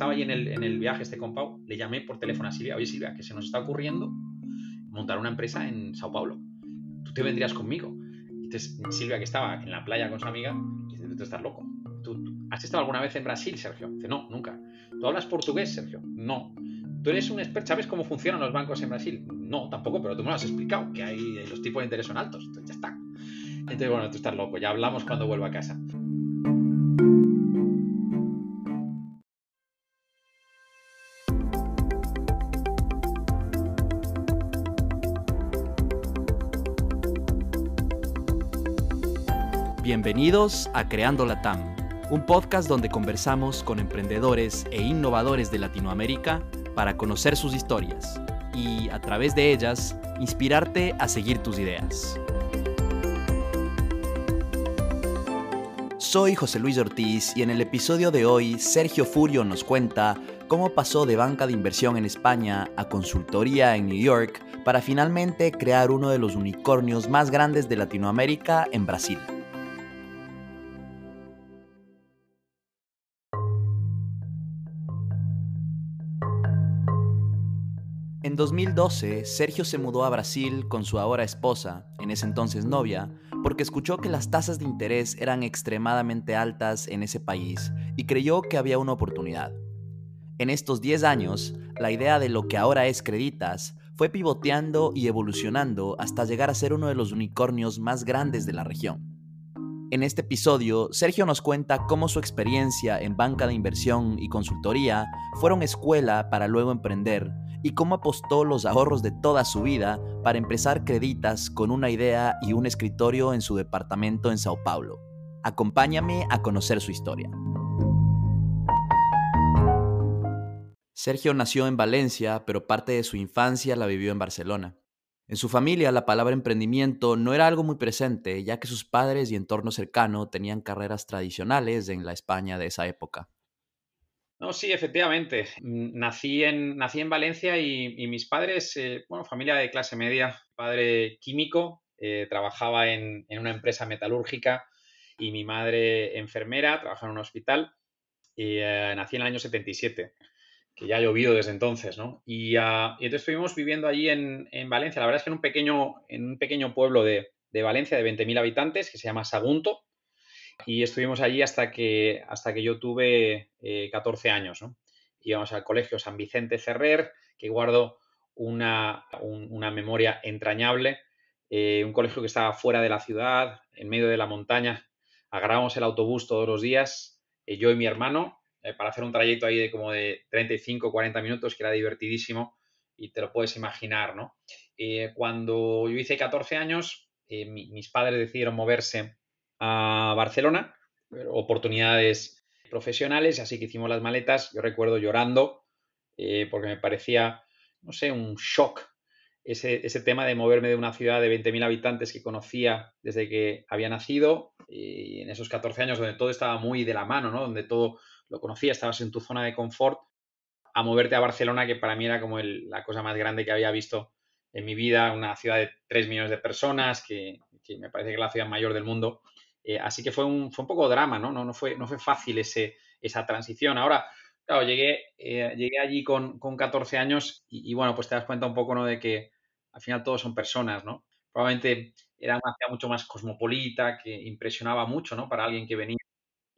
Estaba allí en el, viaje este con Pau, le llamé por teléfono a Silvia, oye Silvia, que se nos está ocurriendo montar una empresa en Sao Paulo. ¿Tú te vendrías conmigo? Entonces Silvia, que estaba en la playa con su amiga, dice, tú estás loco. ¿Tú, has estado alguna vez en Brasil, Sergio? Dice, no, nunca. ¿Tú hablas portugués, Sergio? No. ¿Tú eres un experto? ¿Sabes cómo funcionan los bancos en Brasil? No, tampoco, pero tú me lo has explicado, que hay los tipos de interés son altos. Entonces ya está. Entonces, bueno, tú estás loco, ya hablamos cuando vuelva a casa. Bienvenidos a Creando la TAM, un podcast donde conversamos con emprendedores e innovadores de Latinoamérica para conocer sus historias y, a través de ellas, inspirarte a seguir tus ideas. Soy José Luis Ortiz y en el episodio de hoy Sergio Furio nos cuenta cómo pasó de banca de inversión en España a consultoría en New York para finalmente crear uno de los unicornios más grandes de Latinoamérica en Brasil. En 2012, Sergio se mudó a Brasil con su ahora esposa, en ese entonces novia, porque escuchó que las tasas de interés eran extremadamente altas en ese país y creyó que había una oportunidad. En estos 10 años, la idea de lo que ahora es Creditas fue pivoteando y evolucionando hasta llegar a ser uno de los unicornios más grandes de la región. En este episodio, Sergio nos cuenta cómo su experiencia en banca de inversión y consultoría fueron escuela para luego emprender y cómo apostó los ahorros de toda su vida para empezar Creditas con una idea y un escritorio en su departamento en Sao Paulo. Acompáñame a conocer su historia. Sergio nació en Valencia, pero parte de su infancia la vivió en Barcelona. En su familia la palabra emprendimiento no era algo muy presente, ya que sus padres y entorno cercano tenían carreras tradicionales en la España de esa época. No, sí, efectivamente. Nací en, nací en Valencia y, mis padres, eh, bueno, familia de clase media, padre químico, eh, trabajaba en, una empresa metalúrgica y mi madre enfermera, trabajaba en un hospital. Y eh, nací en el año 77, que ya ha llovido desde entonces, ¿no? Y, ah, entonces estuvimos viviendo allí en, Valencia, la verdad es que en un pequeño, en un pequeño pueblo de, de Valencia de 20.000 habitantes que se llama Sagunto, y estuvimos allí hasta que, hasta que yo tuve 14 eh, años. ¿no? Íbamos al colegio San Vicente Ferrer, que guardo una, memoria entrañable. Eh, un colegio que estaba fuera de la ciudad, en medio de la montaña. Agarrábamos el autobús todos los días, eh, yo y mi hermano, para hacer un trayecto ahí de como de 35, 40 minutos, que era divertidísimo y te lo puedes imaginar, ¿no? cuando yo hice 14 años, mis padres decidieron moverse a Barcelona, oportunidades profesionales, así que hicimos las maletas. Yo recuerdo llorando eh, porque me parecía, no sé, un shock ese, tema de moverme de una ciudad de 20.000 habitantes que conocía desde que había nacido y en esos 14 años donde todo estaba muy de la mano, ¿no? donde todo lo conocía, estabas en tu zona de confort, a moverte a Barcelona, que para mí era como la cosa más grande que había visto en mi vida, una ciudad de 3 millones de personas, que, que me parece que es la ciudad mayor del mundo, eh, así que fue un, fue un poco drama, ¿no? No, no, fue, no fue fácil ese, esa transición. Ahora, claro, llegué, eh, llegué allí con, con 14 años y, bueno, pues te das cuenta un poco, ¿no? De que al final todos son personas, ¿no? Probablemente era una ciudad mucho más cosmopolita, que impresionaba mucho, ¿no? Para alguien que venía,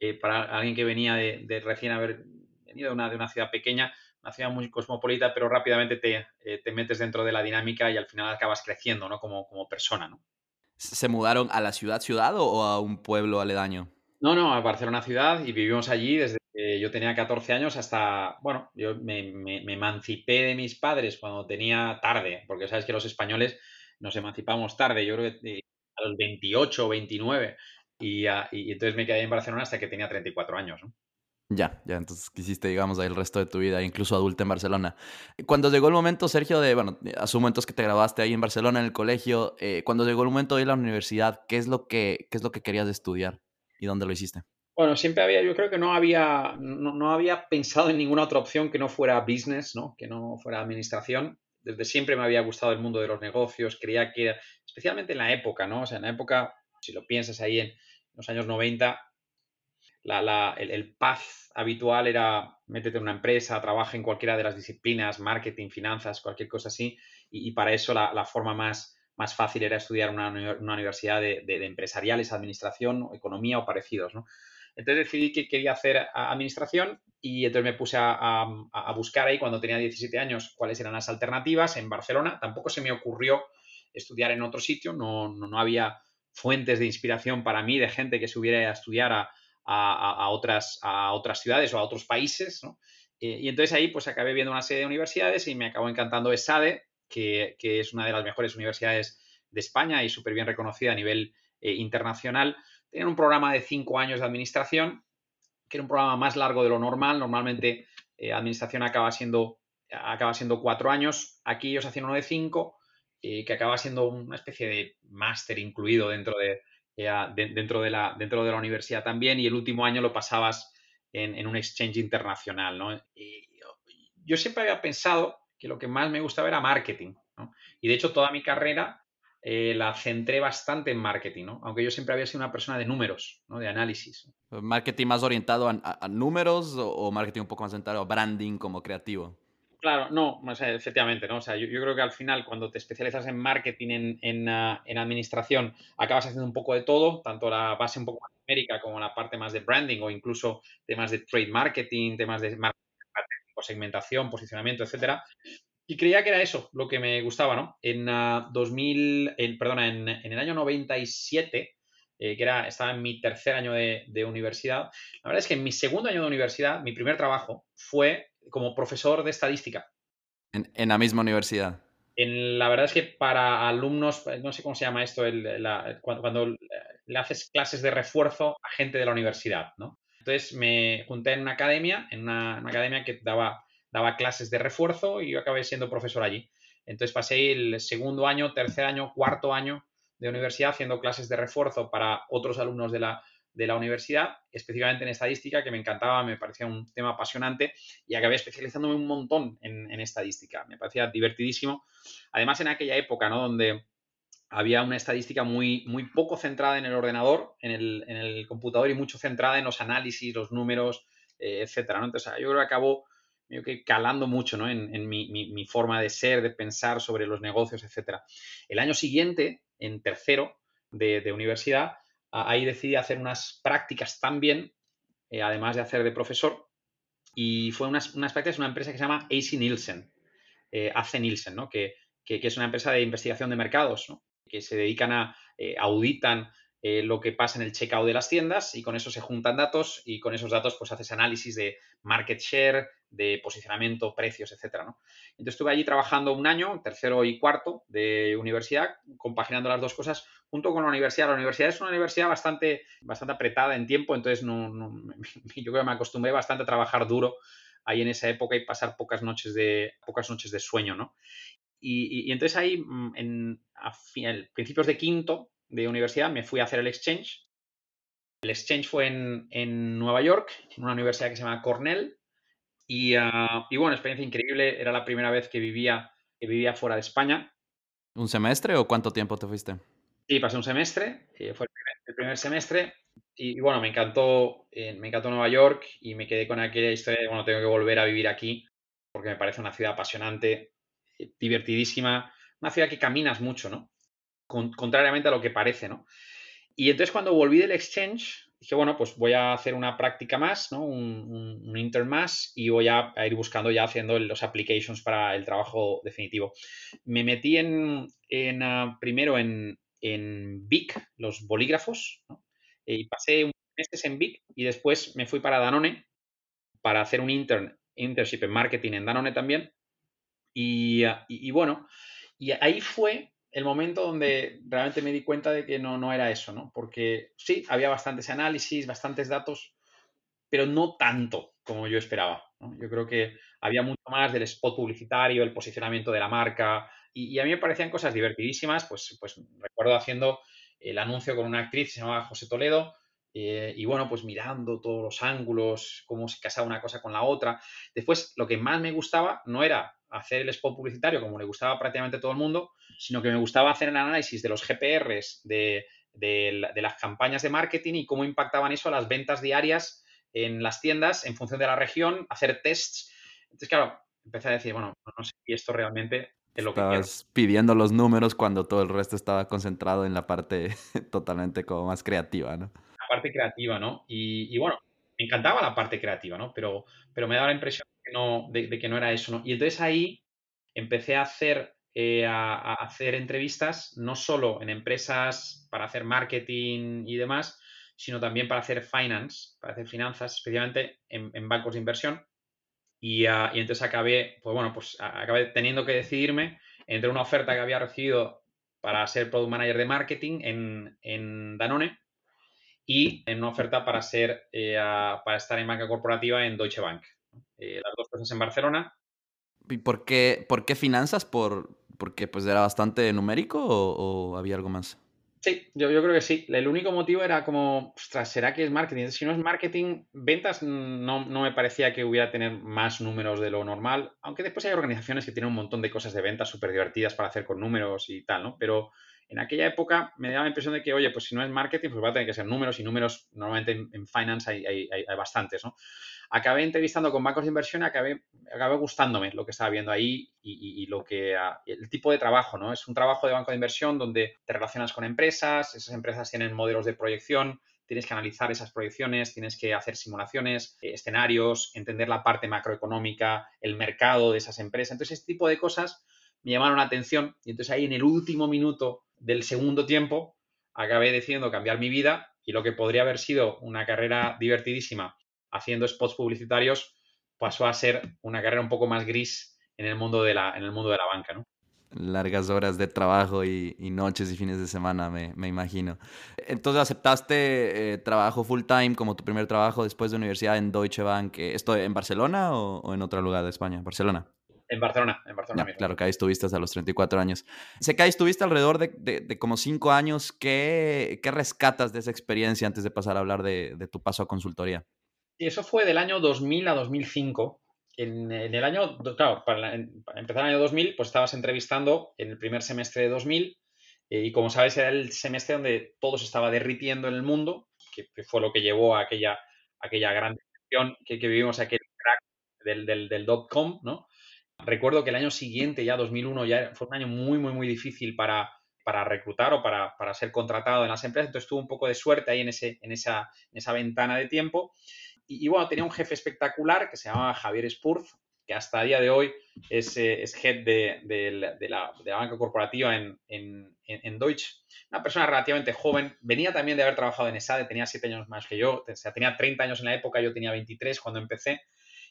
eh, para alguien que venía de, recién haber venido de una, de una ciudad pequeña, una ciudad muy cosmopolita, pero rápidamente te, te metes dentro de la dinámica y al final acabas creciendo, ¿no? Como, como persona, ¿no? ¿Se mudaron a la ciudad ciudad o a un pueblo aledaño? No, no, a Barcelona ciudad y vivimos allí desde que yo tenía 14 años hasta, bueno, yo me, emancipé de mis padres cuando tenía tarde, porque sabes que los españoles nos emancipamos tarde, yo creo que a los 28 o 29, y, y entonces me quedé en Barcelona hasta que tenía 34 años. ¿no? Ya, ya, entonces quisiste, digamos, ahí el resto de tu vida, incluso adulta en Barcelona. Cuando llegó el momento, Sergio, de, bueno, asumo entonces que te grabaste ahí en Barcelona, en el colegio, eh, cuando llegó el momento de ir a la universidad, ¿qué es lo que, qué es lo que querías estudiar y dónde lo hiciste? Bueno, siempre había, yo creo que no había, no, no, había pensado en ninguna otra opción que no fuera business, ¿no? Que no fuera administración. Desde siempre me había gustado el mundo de los negocios, creía que, especialmente en la época, ¿no? O sea, en la época, si lo piensas ahí en, los años 90, el, el path habitual era métete en una empresa, trabaja en cualquiera de las disciplinas, marketing, finanzas, cualquier cosa así, y, para eso la, forma más, más, fácil era estudiar una, una universidad de, empresariales, administración, economía o parecidos, ¿no? Entonces decidí que quería hacer administración y entonces me puse a, buscar ahí cuando tenía 17 años cuáles eran las alternativas en Barcelona. Tampoco se me ocurrió estudiar en otro sitio, no, no, había fuentes de inspiración para mí de gente que se hubiera a estudiar a, otras, a otras ciudades o a otros países. Eh, y entonces ahí pues acabé viendo una serie de universidades y me acabó encantando ESADE, que, que es una de las mejores universidades de España y súper bien reconocida a nivel eh, internacional. Tenían un programa de cinco años de administración, que era un programa más largo de lo normal. Normalmente eh, administración acaba siendo, acaba siendo cuatro años. Aquí ellos hacían uno de cinco, eh, que acaba siendo una especie de máster incluido dentro de, eh, dentro, de la, dentro de la universidad también. Y el último año lo pasabas en, un exchange internacional. ¿no? yo siempre había pensado que lo que más me gustaba era marketing. Y de hecho, toda mi carrera eh, la centré bastante en marketing, ¿no? Aunque yo siempre había sido una persona de números, ¿no? De análisis. ¿Marketing más orientado a, números o, marketing un poco más orientado a branding como creativo? Claro, no, efectivamente, ¿no? O sea, yo, creo que al final cuando te especializas en marketing, en, ah, en, administración, acabas haciendo un poco de todo, tanto la base un poco más numérica como la parte más de branding o incluso temas de trade marketing, temas de marketing, segmentación, posicionamiento, etcétera. Y creía que era eso lo que me gustaba, ¿no? En 2000, ah, en, perdona, en, el año 97, eh, que era, estaba en mi tercer año de, universidad, la verdad es que en mi segundo año de universidad, mi primer trabajo fue como profesor de estadística. ¿En, la misma universidad? En, la verdad es que para alumnos, no sé cómo se llama esto, cuando, le haces clases de refuerzo a gente de la universidad, ¿no? Entonces me junté en una academia, en una academia que daba daba clases de refuerzo y yo acabé siendo profesor allí. Entonces pasé el segundo año, tercer año, cuarto año de universidad haciendo clases de refuerzo para otros alumnos de la, de la universidad, específicamente en estadística, que me encantaba, me parecía un tema apasionante y acabé especializándome un montón en, estadística. Me parecía divertidísimo. Además, en aquella época, ¿no? Donde había una estadística muy, muy poco centrada en el ordenador, en el, computador y mucho centrada en los análisis, los números, eh, etcétera. ¿no? Entonces, yo creo que acabó que calando mucho ¿no? en, mi, forma de ser, de pensar sobre los negocios, etc. El año siguiente, en tercero de, universidad, ahí decidí hacer unas prácticas también, eh, además de hacer de profesor, y fue unas, unas prácticas en una empresa que se llama AC Nielsen, eh, AC Nielsen, ¿no? que, es una empresa de investigación de mercados, que se dedican a, eh, auditan eh, lo que pasa en el checkout de las tiendas y con eso se juntan datos y con esos datos pues haces análisis de market share, de posicionamiento, precios, etcétera, ¿no? Entonces estuve allí trabajando un año, tercero y cuarto de universidad, compaginando las dos cosas junto con la universidad. La universidad es una universidad bastante, bastante apretada en tiempo, entonces no, yo creo que me acostumbré bastante a trabajar duro ahí en esa época y pasar pocas noches de, pocas noches de sueño, ¿no? Y, entonces ahí, mm, en, a, principios de quinto, de universidad me fui a hacer el exchange. El exchange fue en, Nueva York, en una universidad que se llama Cornell. Y, uh, y, bueno, experiencia increíble. Era la primera vez que vivía, que vivía fuera de España. ¿Un semestre o cuánto tiempo te fuiste? Sí, pasé un semestre. Eh, fue el primer, semestre. Y, bueno, me encantó, eh, me encantó Nueva York y me quedé con aquella historia de, bueno, tengo que volver a vivir aquí porque me parece una ciudad apasionante, eh, divertidísima, una ciudad que caminas mucho, ¿no? Contrariamente a lo que parece, ¿no? Y entonces cuando volví del exchange, dije, bueno, pues voy a hacer una práctica más, ¿no? Un, intern más y voy a, ir buscando ya haciendo los applications para el trabajo definitivo. Me metí en, ah, primero en, en BIC, los bolígrafos, y pasé un meses en BIC y después me fui para Danone para hacer un intern, internship en marketing en Danone también. Y, ah, y, y bueno, y ahí fue el momento donde realmente me di cuenta de que no, no era eso, ¿no? Porque sí, había bastantes análisis, bastantes datos, pero no tanto como yo esperaba. Yo creo que había mucho más del spot publicitario, el posicionamiento de la marca, y, a mí me parecían cosas divertidísimas, pues, pues recuerdo haciendo el anuncio con una actriz que se llamaba José Toledo, eh, y bueno, pues mirando todos los ángulos, cómo se casaba una cosa con la otra. Después, lo que más me gustaba no era hacer el spot publicitario como le gustaba prácticamente a todo el mundo, sino que me gustaba hacer el análisis de los GPRs de, de, las campañas de marketing y cómo impactaban eso a las ventas diarias en las tiendas en función de la región, hacer tests. Entonces, claro, empecé a decir, bueno, no sé si esto realmente es lo que Estabas pidiendo los números cuando todo el resto estaba concentrado en la parte totalmente como más creativa, ¿no? La parte creativa, ¿no? Y, bueno, me encantaba la parte creativa, ¿no? Pero, pero me daba la impresión de que, no, de que no era eso, ¿no? Y entonces ahí empecé a hacer eh, a, hacer entrevistas, no solo en empresas para hacer marketing y demás, sino también para hacer finance, para hacer finanzas, especialmente en, bancos de inversión. Y, ah, y, entonces acabé, pues bueno, pues acabé teniendo que decidirme entre una oferta que había recibido para ser product manager de marketing en, en Danone y en una oferta para ser eh, para estar en banca corporativa en Deutsche Bank. Eh, las dos cosas en Barcelona. ¿Y por qué, por qué finanzas? ¿Por, porque pues era bastante numérico o, había algo más? Sí, yo, yo, creo que sí. El único motivo era como, ostras, ¿será que es marketing? Si no es marketing, ventas no, no me parecía que hubiera tener más números de lo normal, aunque después hay organizaciones que tienen un montón de cosas de ventas súper divertidas para hacer con números y tal, ¿no? Pero en aquella época me daba la impresión de que, oye, pues si no es marketing, pues va a tener que ser números y números normalmente en, finance hay, hay, hay, bastantes, ¿no? Acabé entrevistando con bancos de inversión y acabé, acabé gustándome lo que estaba viendo ahí y, lo que, ah, el tipo de trabajo, ¿no? Es un trabajo de banco de inversión donde te relacionas con empresas, esas empresas tienen modelos de proyección, tienes que analizar esas proyecciones, tienes que hacer simulaciones, eh, escenarios, entender la parte macroeconómica, el mercado de esas empresas. Entonces, este tipo de cosas me llamaron la atención y entonces ahí en el último minuto del segundo tiempo acabé decidiendo cambiar mi vida y lo que podría haber sido una carrera divertidísima haciendo spots publicitarios pasó a ser una carrera un poco más gris en el mundo de la, en el mundo de la banca, ¿no? Largas horas de trabajo y, noches y fines de semana, me, me imagino. Entonces, ¿aceptaste eh, trabajo full time como tu primer trabajo después de universidad en Deutsche Bank? ¿Esto en Barcelona o, o en otro lugar de España? Barcelona. En Barcelona, en Barcelona. claro, que ahí estuviste hasta los 34 años. Sé que ahí estuviste alrededor de, como 5 años. ¿Qué, ¿Qué, rescatas de esa experiencia antes de pasar a hablar de, tu paso a consultoría? Y eso fue del año 2000 a 2005. En, el año, claro, para, empezar el año 2000, pues estabas entrevistando en el primer semestre de 2000 eh, y como sabes era el semestre donde todo se estaba derritiendo en el mundo, que, fue lo que llevó a aquella, aquella gran que, que vivimos, aquel crack del, del, del dot-com, ¿no? Recuerdo que el año siguiente, ya 2001, ya fue un año muy, muy, muy difícil para, para reclutar o para, para, ser contratado en las empresas. Entonces tuve un poco de suerte ahí en, ese, en, esa, en esa ventana de tiempo. Y, bueno, tenía un jefe espectacular que se llamaba Javier Spurz, que hasta el día de hoy es, eh, es head de, de, la, de, la, banca corporativa en, en, en, Deutsche. Una persona relativamente joven. Venía también de haber trabajado en ESADE, tenía siete años más que yo. O sea, tenía 30 años en la época, yo tenía 23 cuando empecé.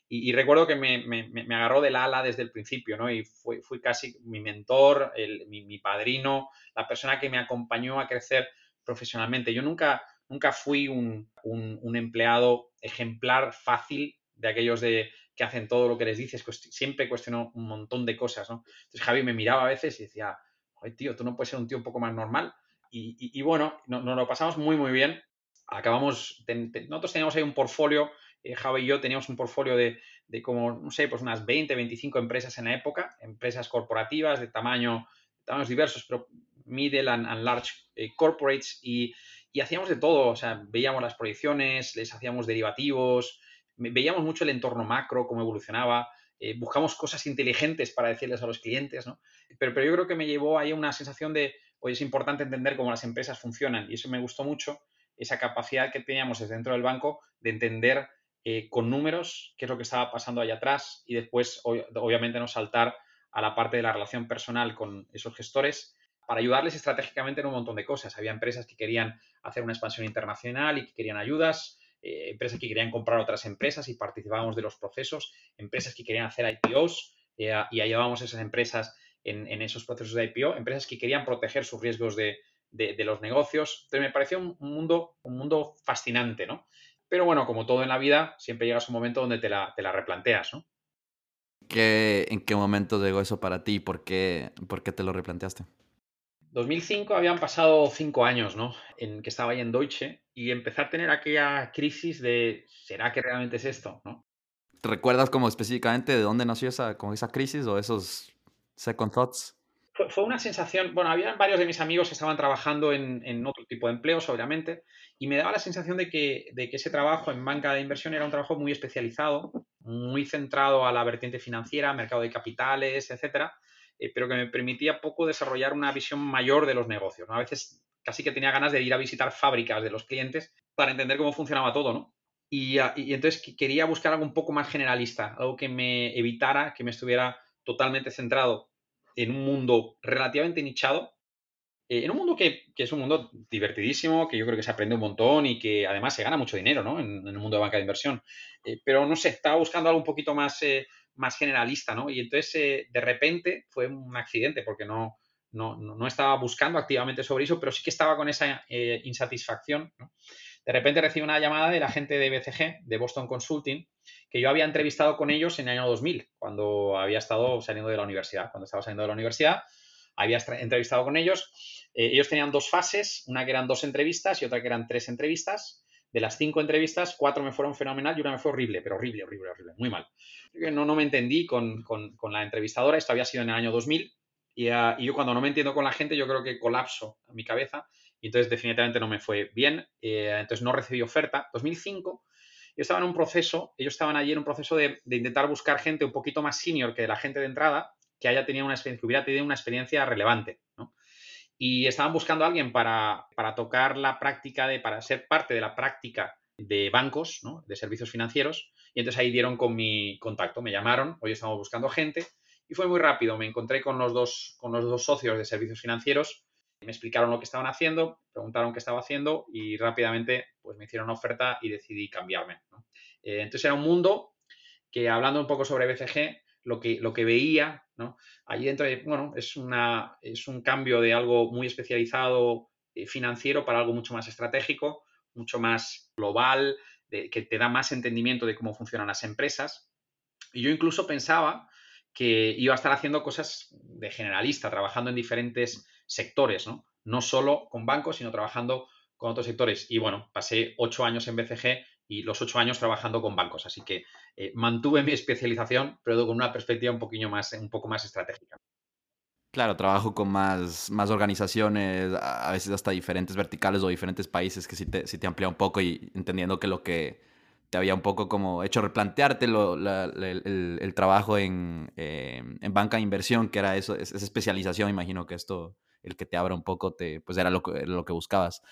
Y, recuerdo que me, me, me, agarró del ala desde el principio, ¿no? Y fui, fui casi mi mentor, el, mi, mi, padrino, la persona que me acompañó a crecer profesionalmente. Yo nunca, nunca fui un, un, empleado ejemplar, fácil, de aquellos de, que hacen todo lo que les dices, siempre cuestionó un montón de cosas, ¿no? Entonces Javi me miraba a veces y decía, oye, tío, tú no puedes ser un tío un poco más normal. Y, y, bueno, nos, lo pasamos muy, muy bien. Acabamos, nosotros teníamos ahí un portfolio eh, Java y yo teníamos un portfolio de, como, no sé, pues unas 20, 25 empresas en la época, empresas corporativas de tamaño, tamaños diversos, pero middle and, large eh, corporates y, hacíamos de todo, o sea, veíamos las proyecciones, les hacíamos derivativos, veíamos mucho el entorno macro, cómo evolucionaba, eh, buscamos cosas inteligentes para decirles a los clientes, ¿no? Pero, pero yo creo que me llevó ahí una sensación de, oye, es importante entender cómo las empresas funcionan y eso me gustó mucho, esa capacidad que teníamos desde dentro del banco de entender eh, con números, qué es lo que estaba pasando allá atrás y después, obviamente, no saltar a la parte de la relación personal con esos gestores para ayudarles estratégicamente en un montón de cosas. Había empresas que querían hacer una expansión internacional y que querían ayudas, eh, empresas que querían comprar otras empresas y participábamos de los procesos, empresas que querían hacer IPOs eh, y ayudábamos a esas empresas en, esos procesos de IPO, empresas que querían proteger sus riesgos de, los negocios. Entonces me pareció un, mundo, un mundo fascinante, ¿no? Pero bueno, como todo en la vida, siempre llegas a un momento donde te la, te la replanteas, ¿no? ¿Qué, ¿En qué momento llegó eso para ti? ¿Por qué, ¿Por qué te lo replanteaste? 2005 habían pasado cinco años, ¿no? En que estaba ahí en Deutsche y empezar a tener aquella crisis de ¿será que realmente es esto? ¿no? ¿Te recuerdas como específicamente de dónde nació esa, como esa crisis o esos second thoughts? Fue, una sensación, bueno, había varios de mis amigos que estaban trabajando en, otro tipo de empleos, obviamente, y me daba la sensación de que, de que ese trabajo en banca de inversión era un trabajo muy especializado, muy centrado a la vertiente financiera, mercado de capitales, etcétera, eh, pero que me permitía poco desarrollar una visión mayor de los negocios. A veces casi que tenía ganas de ir a visitar fábricas de los clientes para entender cómo funcionaba todo, ¿no? Y, y entonces quería buscar algo un poco más generalista, algo que me evitara que me estuviera totalmente centrado en un mundo relativamente nichado, eh, en un mundo que, es un mundo divertidísimo, que yo creo que se aprende un montón y que además se gana mucho dinero ¿no? en, el mundo de banca de inversión. Eh, pero no sé, estaba buscando algo un poquito más, eh, más generalista, ¿no? Y entonces de repente fue un accidente porque no, no, no, estaba buscando activamente sobre eso, pero sí que estaba con esa insatisfacción. De repente recibí una llamada de la gente de BCG, de Boston Consulting, que yo había entrevistado con ellos en el año 2000, cuando había estado saliendo de la universidad. Cuando estaba saliendo de la universidad, había entrevistado con ellos. Eh, ellos tenían dos fases, una que eran dos entrevistas y otra que eran tres entrevistas. De las cinco entrevistas, cuatro me fueron fenomenal y una me fue horrible, pero horrible, horrible, horrible, muy mal. No, no me entendí con, la entrevistadora, esto había sido en el año 2000 y, ah, y, yo cuando no me entiendo con la gente yo creo que colapso mi cabeza y entonces definitivamente no me fue bien, eh, entonces no recibí oferta. 2005 yo estaba en un proceso, ellos estaban allí en un proceso de, intentar buscar gente un poquito más senior que la gente de entrada, que haya tenido una experiencia, que hubiera tenido una experiencia relevante, Y estaban buscando a alguien para, tocar la práctica de, para ser parte de la práctica de bancos, de servicios financieros. Y entonces ahí dieron con mi contacto, me llamaron, hoy estamos buscando gente. Y fue muy rápido, me encontré con los dos, con los dos socios de servicios financieros me explicaron lo que estaban haciendo, preguntaron qué estaba haciendo y rápidamente pues, me hicieron una oferta y decidí cambiarme. Eh, entonces era un mundo que hablando un poco sobre BCG, lo que, lo que veía, ¿no? allí dentro, bueno, es, una, es un cambio de algo muy especializado eh, financiero para algo mucho más estratégico, mucho más global, que te da más entendimiento de cómo funcionan las empresas. Y yo incluso pensaba que iba a estar haciendo cosas de generalista, trabajando en diferentes sectores, ¿no? No solo con bancos, sino trabajando con otros sectores. Y bueno, pasé ocho años en BCG y los ocho años trabajando con bancos. Así que eh, mantuve mi especialización, pero con una perspectiva un poquillo más, un poco más estratégica. Claro, trabajo con más, más organizaciones, a veces hasta diferentes verticales o diferentes países que sí te, sí te amplía un poco y entendiendo que lo que te había un poco como hecho replantearte el, trabajo en, eh, en, banca de inversión, que era eso, esa especialización, imagino que esto el que te abra un poco, te, pues era lo, lo que buscabas.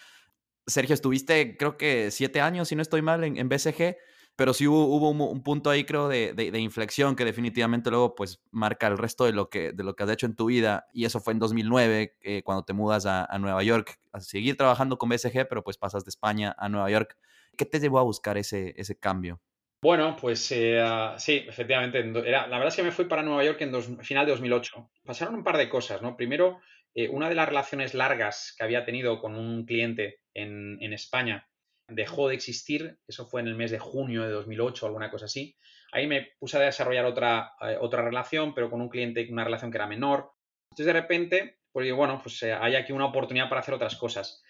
Sergio, estuviste creo que siete años, si no estoy mal, en, BCG, pero sí hubo, hubo un, punto ahí, creo, de, de, inflexión que definitivamente luego pues marca el resto de lo que, de lo que has hecho en tu vida. Y eso fue en 2009, eh, cuando te mudas a, a, Nueva York, a seguir trabajando con BCG, pero pues pasas de España a Nueva York. ¿Qué te llevó a buscar ese, ese cambio? Bueno, pues eh, ah, sí, efectivamente. Era, la verdad es que me fui para Nueva York en dos, final de 2008. Pasaron un par de cosas, ¿no? Primero, eh, una de las relaciones largas que había tenido con un cliente en, España dejó de existir, eso fue en el mes de junio de 2008, alguna cosa así. Ahí me puse a desarrollar otra, eh, otra relación, pero con un cliente, una relación que era menor. Entonces, de repente, pues digo, bueno, pues eh, hay aquí una oportunidad para hacer otras cosas.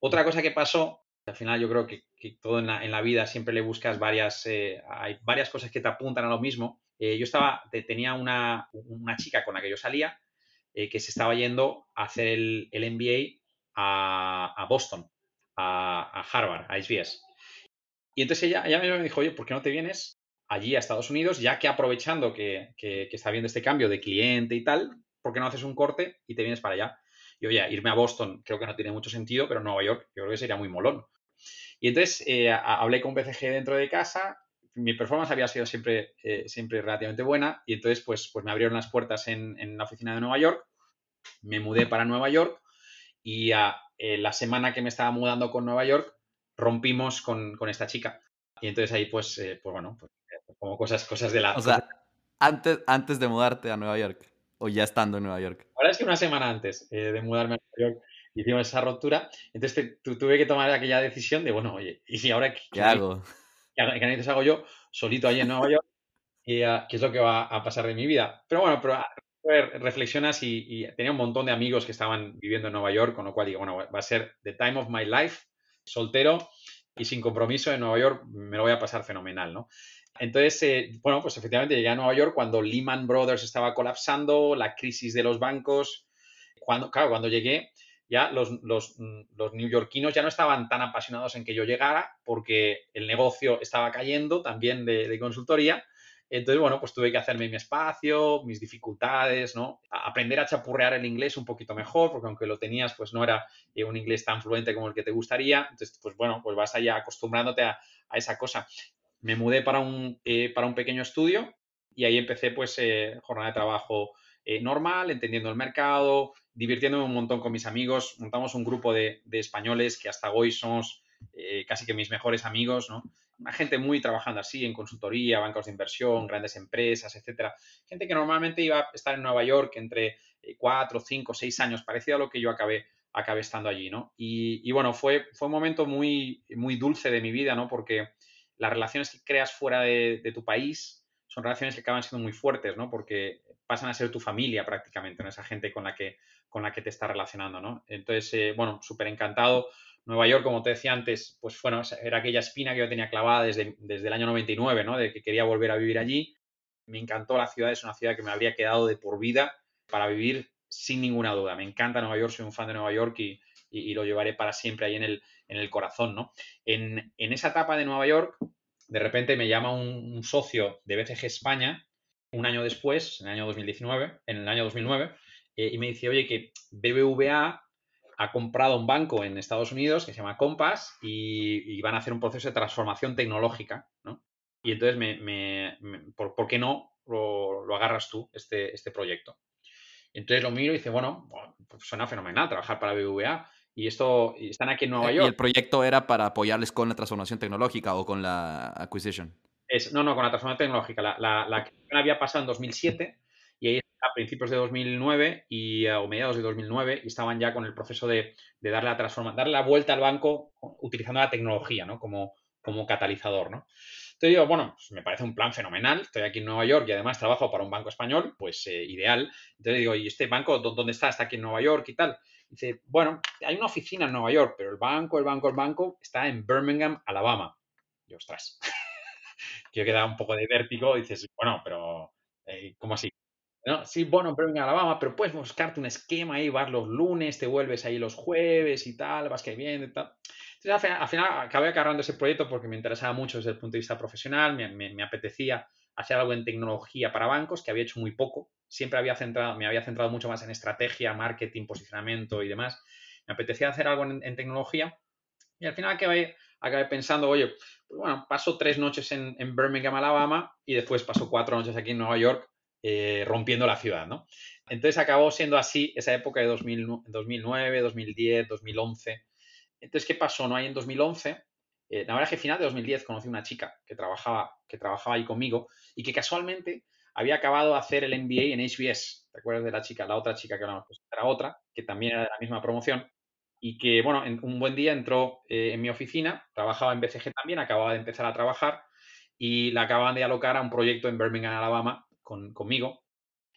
Otra cosa que pasó, al final yo creo que, todo en la, vida siempre le buscas varias, hay varias cosas que te apuntan a lo mismo. yo estaba, tenía una, una chica con la que yo salía, eh, que se estaba yendo a hacer el, MBA a, Boston, a, Harvard, a SBS. Y entonces ella, ella me dijo, oye, ¿por qué no te vienes allí a Estados Unidos, ya que aprovechando que, está viendo este cambio de cliente y tal, ¿por qué no haces un corte y te vienes para allá? Y oye, irme a Boston creo que no tiene mucho sentido, pero Nueva York yo creo que sería muy molón. Y entonces eh, hablé con BCG dentro de casa mi performance había sido siempre, eh, siempre relativamente buena y entonces pues, pues me abrieron las puertas en, la oficina de Nueva York, me mudé para Nueva York y a, eh, la semana que me estaba mudando con Nueva York rompimos con, esta chica. Y entonces ahí pues, eh, pues bueno, pues, como cosas, cosas de la... O sea, antes, antes de mudarte a Nueva York o ya estando en Nueva York. Ahora es que una semana antes de mudarme a Nueva York hicimos esa ruptura, entonces tuve que tomar aquella decisión de, bueno, oye, ¿y ahora qué, ¿Qué hago? Que análisis hago yo solito allí en Nueva York y uh, qué es lo que va a pasar de mi vida. Pero bueno, pero ah, reflexionas y, tenía un montón de amigos que estaban viviendo en Nueva York, con lo cual digo, bueno, va a ser the time of my life, soltero y sin compromiso en Nueva York, me lo voy a pasar fenomenal, ¿no? Entonces, eh, bueno, pues efectivamente llegué a Nueva York cuando Lehman Brothers estaba colapsando, la crisis de los bancos, cuando, claro, cuando llegué, ya los, los, los neoyorquinos ya no estaban tan apasionados en que yo llegara porque el negocio estaba cayendo también de, de consultoría. Entonces, bueno, pues tuve que hacerme mi espacio, mis dificultades, ¿no? aprender a chapurrear el inglés un poquito mejor, porque aunque lo tenías, pues no era eh, un inglés tan fluente como el que te gustaría. Entonces, pues bueno, pues vas allá acostumbrándote a, a esa cosa. Me mudé para un, eh, para un pequeño estudio y ahí empecé, pues, eh, jornada de trabajo normal, entendiendo el mercado, divirtiéndome un montón con mis amigos. Montamos un grupo de, españoles que hasta hoy somos casi que mis mejores amigos, ¿no? una gente muy trabajando así en consultoría, bancos de inversión, grandes empresas, etcétera. Gente que normalmente iba a estar en Nueva York entre eh, cuatro, cinco, seis años, parecido a lo que yo acabé, acabé estando allí, ¿no? Y, bueno, fue, fue un momento muy, muy dulce de mi vida, ¿no? Porque las relaciones que creas fuera de, tu país son relaciones que acaban siendo muy fuertes, ¿no? Porque pasan a ser tu familia prácticamente. Esa gente con la que, con la que te estás relacionando, ¿no? Entonces, eh, bueno, súper encantado Nueva York, como te decía antes, pues bueno, era aquella espina que yo tenía clavada desde, desde el año 99, ¿no? De que quería volver a vivir allí. Me encantó la ciudad, es una ciudad que me habría quedado de por vida para vivir sin ninguna duda. Me encanta Nueva York, soy un fan de Nueva York y, y, lo llevaré para siempre ahí en el, en el corazón, ¿no? En, en, esa etapa de Nueva York, de repente me llama un, socio de BCG España, un año después, en el año 2019, en el año 2009, eh, y me dice, oye, que BBVA ha comprado un banco en Estados Unidos que se llama Compass y, van a hacer un proceso de transformación tecnológica, ¿no? Y entonces, me, ¿por, qué no lo, agarras tú, este, este proyecto? entonces lo miro y dice, bueno, pues suena fenomenal trabajar para BBVA. Y esto, están aquí en Nueva York. ¿Y el proyecto era para apoyarles con la transformación tecnológica o con la acquisition? Es, no, no, con la transformación tecnológica. La, la, la había pasado en 2007 y ahí a principios de 2009 y, o mediados de 2009 y estaban ya con el proceso de, darle, la transforma, darle la vuelta al banco utilizando la tecnología ¿no? como, como catalizador. ¿no? Entonces digo, bueno, pues me parece un plan fenomenal. Estoy aquí en Nueva York y además trabajo para un banco español, pues eh, ideal. Entonces digo, ¿y este banco dónde está? ¿Está aquí en Nueva York y tal? dice, bueno, hay una oficina en Nueva York, pero el banco, el banco, el banco está en Birmingham, Alabama. Y ostras, que queda un poco de vértigo. Y dices, bueno, pero eh, ¿cómo así? ¿No? Sí, bueno, pero en Alabama, pero puedes buscarte un esquema ahí, vas los lunes, te vuelves ahí los jueves y tal, vas que bien y tal. Entonces, al final, acabé agarrando ese proyecto porque me interesaba mucho desde el punto de vista profesional, me, apetecía hacer algo en tecnología para bancos, que había hecho muy poco. Siempre había centrado, me había centrado mucho más en estrategia, marketing, posicionamiento y demás. Me apetecía hacer algo en, tecnología y al final acabé, acabé pensando, oye, pues bueno, paso tres noches en, en Birmingham, Alabama y después paso cuatro noches aquí en Nueva York eh, rompiendo la ciudad, ¿no? Entonces acabó siendo así esa época de 2009, 2010, 2011. Entonces, ¿qué pasó? No? Ahí en 2011, eh, la verdad es que final de 2010 conocí una chica que trabajaba, que trabajaba ahí conmigo y que casualmente había acabado de hacer el MBA en HBS. ¿Te acuerdas de la chica? La otra chica que hablamos, pues era otra, que también era de la misma promoción y que, bueno, en, un buen día entró eh, en mi oficina, trabajaba en BCG también, acababa de empezar a trabajar y la acababan de alocar a un proyecto en Birmingham, Alabama, conmigo.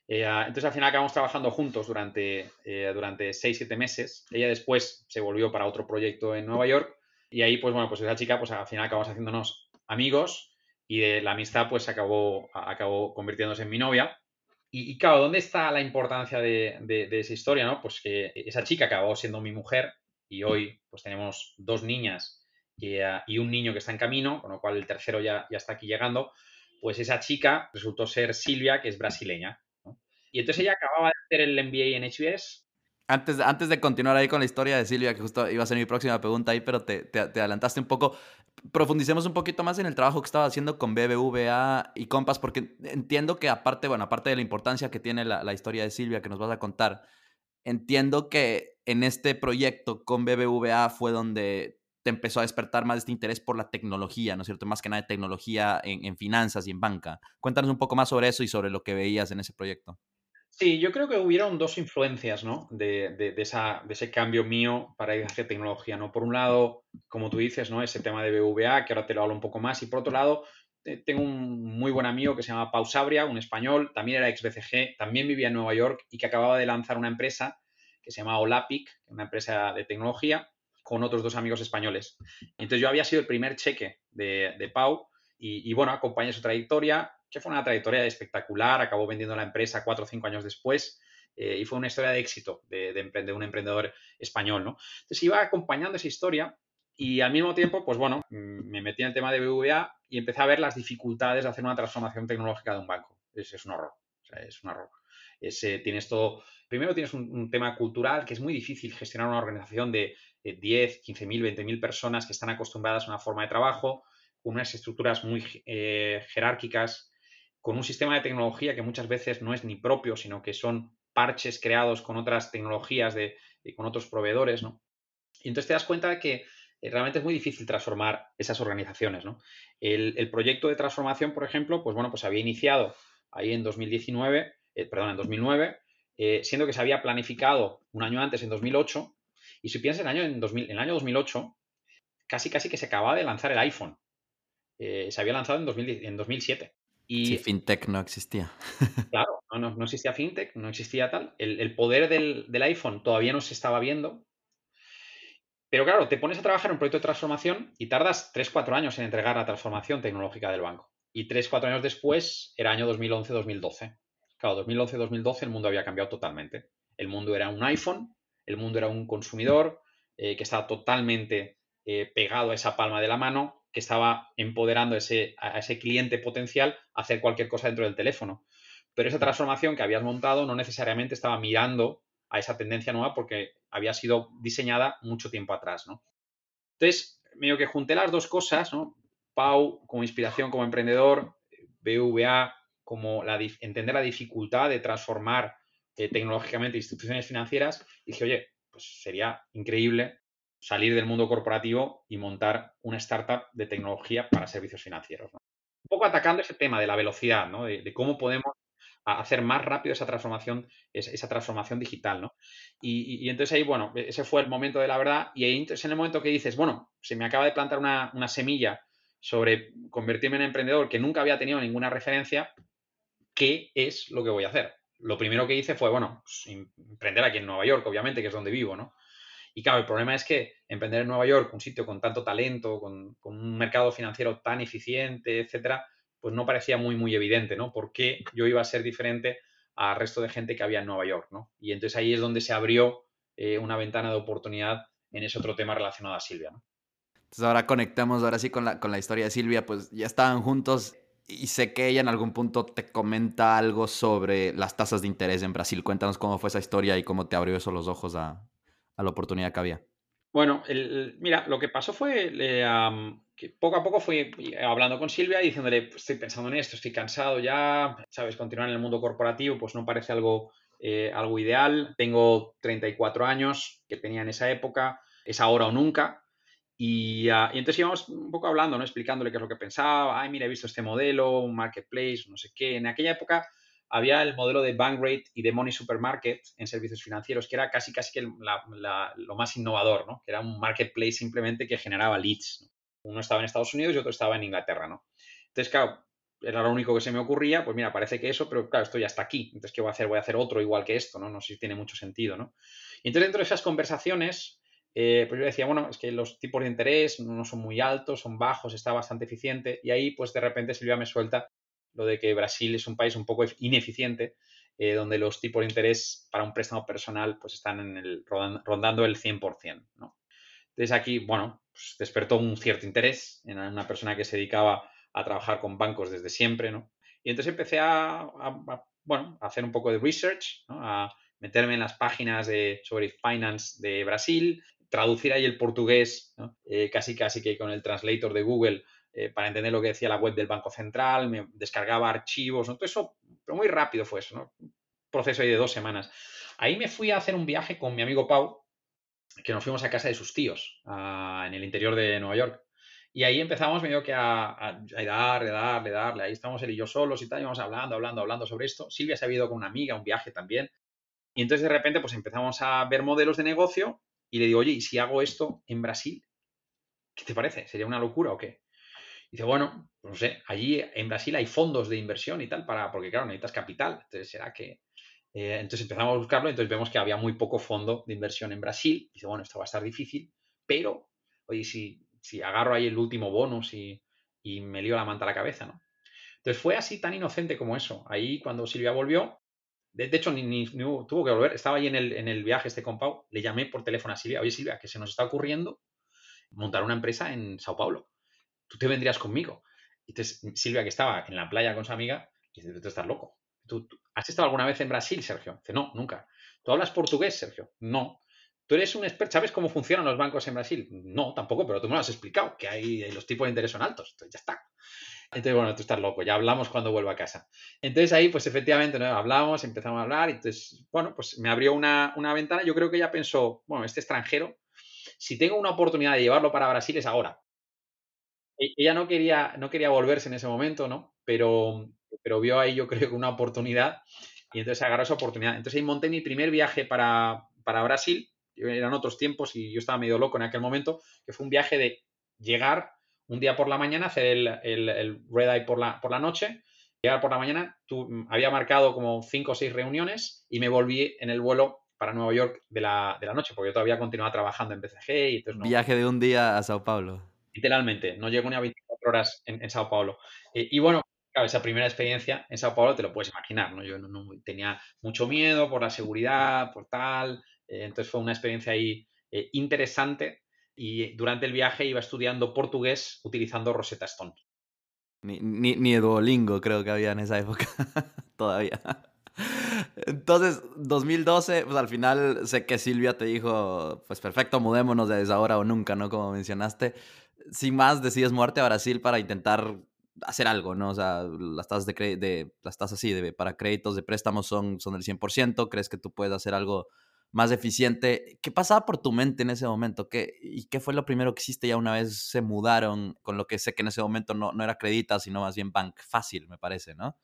Eh, entonces al final acabamos trabajando juntos durante, eh, durante 6-7 meses. Ella después se volvió para otro proyecto en Nueva York y ahí pues bueno, pues esa chica pues al final acabamos haciéndonos amigos y de la amistad pues acabó, acabó convirtiéndose en mi novia. Y, claro, ¿dónde está la importancia de, de, esa historia? ¿no? Pues que esa chica acabó siendo mi mujer y hoy pues tenemos dos niñas y, eh, y un niño que está en camino, con lo cual el tercero ya, ya está aquí llegando pues esa chica resultó ser Silvia, que es brasileña. Y entonces ella acababa de hacer el MBA en HBS. Antes, antes de continuar ahí con la historia de Silvia, que justo iba a ser mi próxima pregunta ahí, pero te, te, adelantaste un poco. Profundicemos un poquito más en el trabajo que estaba haciendo con BBVA y Compass, porque entiendo que aparte, bueno, aparte de la importancia que tiene la, la historia de Silvia que nos vas a contar, entiendo que en este proyecto con BBVA fue donde te empezó a despertar más este interés por la tecnología, ¿no es cierto? Más que nada de tecnología en, finanzas y en banca. Cuéntanos un poco más sobre eso y sobre lo que veías en ese proyecto. Sí, yo creo que hubieron dos influencias, ¿no? De, de, ese cambio mío para ir hacia tecnología, ¿no? Por un lado, como tú dices, ¿no? Ese tema de BVA, que ahora te lo hablo un poco más, y por otro lado, tengo un muy buen amigo que se llama Pau Sabria, un español, también era ex BCG, también vivía en Nueva York y que acababa de lanzar una empresa que se llama Olapic, una empresa de tecnología, con otros dos amigos españoles. Entonces yo había sido el primer cheque de, Pau y, bueno, acompañé su trayectoria, que fue una trayectoria espectacular, acabó vendiendo la empresa cuatro o cinco años después eh, y fue una historia de éxito de, de, un emprendedor español, ¿no? Entonces iba acompañando esa historia y al mismo tiempo, pues bueno, mm, me metí en el tema de BVA y empecé a ver las dificultades de hacer una transformación tecnológica de un banco. Es, es un horror, es un horror. tienes todo, primero tienes un, tema cultural que es muy difícil gestionar una organización de, 10, 15 mil, 20 mil personas que están acostumbradas a una forma de trabajo, con unas estructuras muy eh, jerárquicas, con un sistema de tecnología que muchas veces no es ni propio, sino que son parches creados con otras tecnologías de, con otros proveedores, ¿no? Y entonces te das cuenta de que eh, realmente es muy difícil transformar esas organizaciones, ¿no? El, proyecto de transformación, por ejemplo, pues bueno, pues había iniciado ahí en 2019, eh, perdón, en 2009, eh, siendo que se había planificado un año antes, en 2008, y si piensas en el año, en 2000, en el año 2008, casi casi que se acababa de lanzar el iPhone. se había lanzado en, en 2007. Y, sí, FinTech no existía. claro, no, no, existía FinTech, no existía tal. El, poder del, del, iPhone todavía no se estaba viendo. Pero claro, te pones a trabajar en un proyecto de transformación y tardas 3-4 años en entregar la transformación tecnológica del banco. Y 3-4 años después era año 2011-2012. Claro, 2011-2012 el mundo había cambiado totalmente. El mundo era un iPhone, el mundo era un consumidor eh, que estaba totalmente eh, pegado a esa palma de la mano, que estaba empoderando a ese cliente potencial a hacer cualquier cosa dentro del teléfono. Pero esa transformación que habías montado no necesariamente estaba mirando a esa tendencia nueva porque había sido diseñada mucho tiempo atrás, ¿no? Entonces, medio que junté las dos cosas, ¿no? Pau como inspiración como emprendedor, BVA como la, entender la dificultad de transformar eh, tecnológicamente instituciones financieras, dije, oye, pues sería increíble salir del mundo corporativo y montar una startup de tecnología para servicios financieros. Un poco atacando ese tema de la velocidad, ¿no? de, cómo podemos hacer más rápido esa transformación, esa transformación digital, ¿no? Y, entonces ahí, bueno, ese fue el momento de la verdad y ahí es en el momento que dices, bueno, se me acaba de plantar una, semilla sobre convertirme en emprendedor que nunca había tenido ninguna referencia, ¿qué es lo que voy a hacer? Lo primero que hice fue, bueno, pues, emprender aquí en Nueva York, obviamente, que es donde vivo, ¿no? Y claro, el problema es que emprender en Nueva York, un sitio con tanto talento, con, con un mercado financiero tan eficiente, etcétera, pues no parecía muy, muy evidente, ¿no? ¿Por qué yo iba a ser diferente al resto de gente que había en Nueva York, ¿no? Y entonces ahí es donde se abrió eh, una ventana de oportunidad en ese otro tema relacionado a Silvia. Entonces ahora conectamos ahora sí con la, con la historia de Silvia, pues ya estaban juntos y sé que ella en algún punto te comenta algo sobre las tasas de interés en Brasil. Cuéntanos cómo fue esa historia y cómo te abrió eso los ojos a, la oportunidad que había. Bueno, mira, lo que pasó fue que poco a poco fui hablando con Silvia y diciéndole, pues estoy pensando en esto, estoy cansado ya, sabes, continuar en el mundo corporativo, pues no parece algo, eh, algo ideal. Tengo 34 años, que tenía en esa época, es ahora o nunca. Y, ah, y, entonces íbamos un poco hablando, ¿no? Explicándole qué es lo que pensaba, ay, mira, he visto este modelo, un marketplace, no sé qué. En aquella época había el modelo de Bankrate y de Money Supermarket en servicios financieros, que era casi, casi que lo más innovador, ¿no? Que era un marketplace simplemente que generaba leads. Uno estaba en Estados Unidos y otro estaba en Inglaterra, ¿no? Entonces, claro, era lo único que se me ocurría, pues mira, parece que eso, pero claro, esto ya está aquí. Entonces, ¿qué voy a hacer? Voy a hacer otro igual que esto, ¿no? No sé si tiene mucho sentido, ¿no? Y entonces, dentro de esas conversaciones, eh, pues yo decía, bueno, es que los tipos de interés no son muy altos, son bajos, está bastante eficiente. Y ahí, pues de repente Silvia me suelta lo de que Brasil es un país un poco ineficiente, eh, donde los tipos de interés para un préstamo personal pues están en el, rondando el 100%. ¿no? Entonces aquí, bueno, pues despertó un cierto interés en una persona que se dedicaba a trabajar con bancos desde siempre, ¿no? Y entonces empecé a, bueno, a hacer un poco de research, a meterme en las páginas de, sobre finance de Brasil, traducir ahí el portugués, eh, casi casi que con el translator de Google eh, para entender lo que decía la web del Banco Central, me descargaba archivos, ¿no? todo eso, pero muy rápido fue eso, ¿no? Un proceso ahí de dos semanas. Ayí me fui a hacer un viaje con mi amigo Pau, que nos fuimos a casa de sus tíos, en el interior de Nueva York. Y ahí empezamos medio que a, a, darle, darle, darle. Ahí estábamos él y yo solos y tal, íbamos hablando, hablando, hablando sobre esto. Silvia se había ido con una amiga, un viaje también. Y entonces de repente pues empezamos a ver modelos de negocio y le digo, oye, ¿y si hago esto en Brasil? ¿Qué te parece? ¿Sería una locura o qué? dice, bueno, pues no sé, allí en Brasil hay fondos de inversión y tal, para, porque claro, necesitas capital. Entonces, ¿será que...? Eh, entonces empezamos a buscarlo y entonces vemos que había muy poco fondo de inversión en Brasil. dice, bueno, esto va a estar difícil, pero, oye, si, si agarro ahí el último bonus y, y me lío la manta a la cabeza, ¿no? Entonces fue así tan inocente como eso. Ahí cuando Silvia volvió, De, hecho, ni, tuvo que volver. Estaba ahí en el, en el viaje este con Pau. Le llamé por teléfono a Silvia. Oye, Silvia, que se nos está ocurriendo montar una empresa en Sao Paulo. Tú te vendrías conmigo. Y entonces Silvia, que estaba en la playa con su amiga, dice, tú estás loco. ¿Tú, has estado alguna vez en Brasil, Sergio? Dice, no, nunca. ¿Tú hablas portugués, Sergio? No. ¿Tú eres un experto? ¿Sabes cómo funcionan los bancos en Brasil? No, tampoco, pero tú me lo has explicado, que hay los tipos de interés son altos. Entonces ya está. Entonces, bueno, tú estás loco, ya hablamos cuando vuelva a casa. Entonces ahí, pues efectivamente, ¿no? hablamos, empezamos a hablar, y entonces, bueno, pues me abrió una, una ventana. Yo creo que ella pensó, bueno, este extranjero, si tengo una oportunidad de llevarlo para Brasil es ahora. E, ella no quería, no quería volverse en ese momento, ¿no? Pero, pero vio ahí, yo creo que una oportunidad y entonces agarró esa oportunidad. Entonces ahí monté mi primer viaje para, para Brasil, eran otros tiempos y yo estaba medio loco en aquel momento, que fue un viaje de llegar un día por la mañana, hacer el, red eye por la, por la noche, llegar por la mañana, tú, mm, había marcado como cinco o seis reuniones y me volví en el vuelo para Nueva York de la, noche, porque yo todavía continuaba trabajando en BCG y entonces Viaje de un día a Sao Paulo. Literalmente, no llego ni a 24 horas en, Sao Paulo. Eh, y bueno, claro, esa primera experiencia en Sao Paulo te lo puedes imaginar, ¿no? Yo no, tenía mucho miedo por la seguridad, por tal. Eh, entonces fue una experiencia ahí eh, interesante y durante el viaje iba estudiando portugués utilizando Rosetta Stone. Ni, ni, ni Duolingo creo que había en esa época todavía. Entonces, 2012, pues al final sé que Silvia te dijo, pues perfecto, mudémonos desde ahora o nunca, ¿no? Como mencionaste. Sin más, decides muerte a Brasil para intentar hacer algo, ¿no? O sea, las tasas de, de las tasas sí, de, para créditos de préstamos son, son del 100%, crees que tú puedes hacer algo más eficiente. ¿Qué pasaba por tu mente en ese momento? ¿Qué, ¿Y qué fue lo primero que hiciste ya una vez se mudaron? Con lo que sé que en ese momento no, no era Credita, sino más bien Bank Fácil, me parece, ¿no?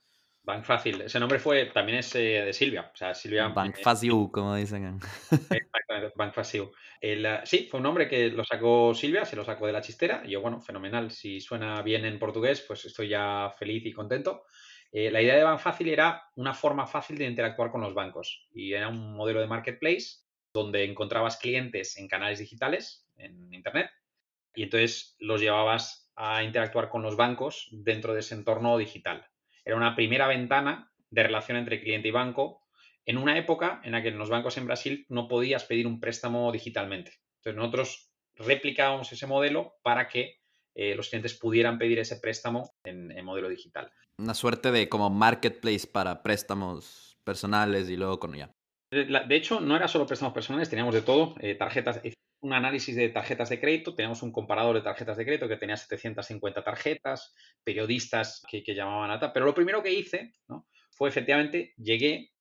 Bank Fácil. Ese nombre fue, también es eh, de Silvia. O sea, Silvia. Bank Fácil, como dicen. Exactamente, Bank Fácil. Eh, sí, fue un nombre que lo sacó Silvia, se lo sacó de la chistera. Y yo, bueno, fenomenal. Si suena bien en portugués, pues estoy ya feliz y contento. Eh, la idea de Bank Fácil era una forma fácil de interactuar con los bancos y era un modelo de marketplace donde encontrabas clientes en canales digitales, en Internet, y entonces los llevabas a interactuar con los bancos dentro de ese entorno digital. Era una primera ventana de relación entre cliente y banco en una época en la que en los bancos en Brasil no podías pedir un préstamo digitalmente. Entonces nosotros replicábamos ese modelo para que eh, los clientes pudieran pedir ese préstamo en, modelo digital. Una suerte de como marketplace para préstamos personales y luego con ya. De hecho, no era solo préstamos personales, teníamos de todo, eh, tarjetas, un análisis de tarjetas de crédito, teníamos un comparador de tarjetas de crédito que tenía 750 tarjetas, periodistas que, llamaban a tal, pero lo primero que hice fue efectivamente, llegué,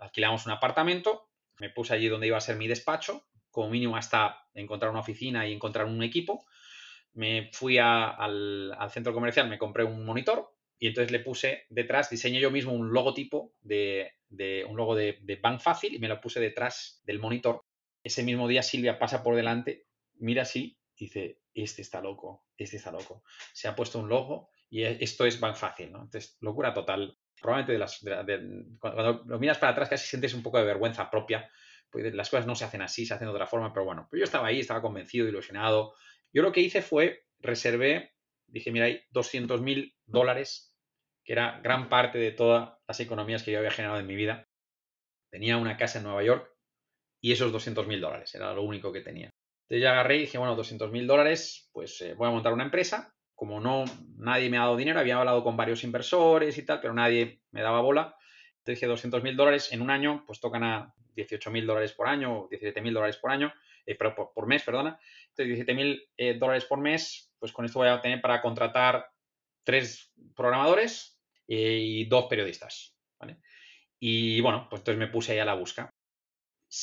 alquilamos un apartamento, me puse allí donde iba a ser mi despacho, como mínimo hasta encontrar una oficina y encontrar un equipo, me fui al, centro comercial, me compré un monitor y entonces le puse detrás, diseñé yo mismo un logotipo de, un logo de, de Bank Fácil y me lo puse detrás del monitor. Ese mismo día Silvia pasa por delante, mira así, dice, este está loco, este está loco. Se ha puesto un logo y e, esto es Bank Fácil, ¿no? Entonces, locura total. Probablemente de las, cuando, lo miras para atrás casi sientes un poco de vergüenza propia, pues las cosas no se hacen así, se hacen de otra forma, pero bueno, pues yo estaba ahí, estaba convencido, ilusionado, yo lo que hice fue, reservé, dije, mira, hay 200 mil dólares, que era gran parte de todas las economías que yo había generado en mi vida. Tenía una casa en Nueva York y esos 200 mil dólares, era lo único que tenía. Entonces ya agarré y dije, bueno, 200 mil dólares, pues eh, voy a montar una empresa. Como no, nadie me ha dado dinero, había hablado con varios inversores y tal, pero nadie me daba bola. Entonces dije, 200 mil dólares en un año, pues tocan a 18 mil dólares por año, 17 mil dólares por año, eh, por, mes, perdona. Entonces, 17 mil eh, dólares por mes, pues con esto voy a tener para contratar tres programadores eh, y dos periodistas. Y bueno, pues entonces me puse ahí a la busca.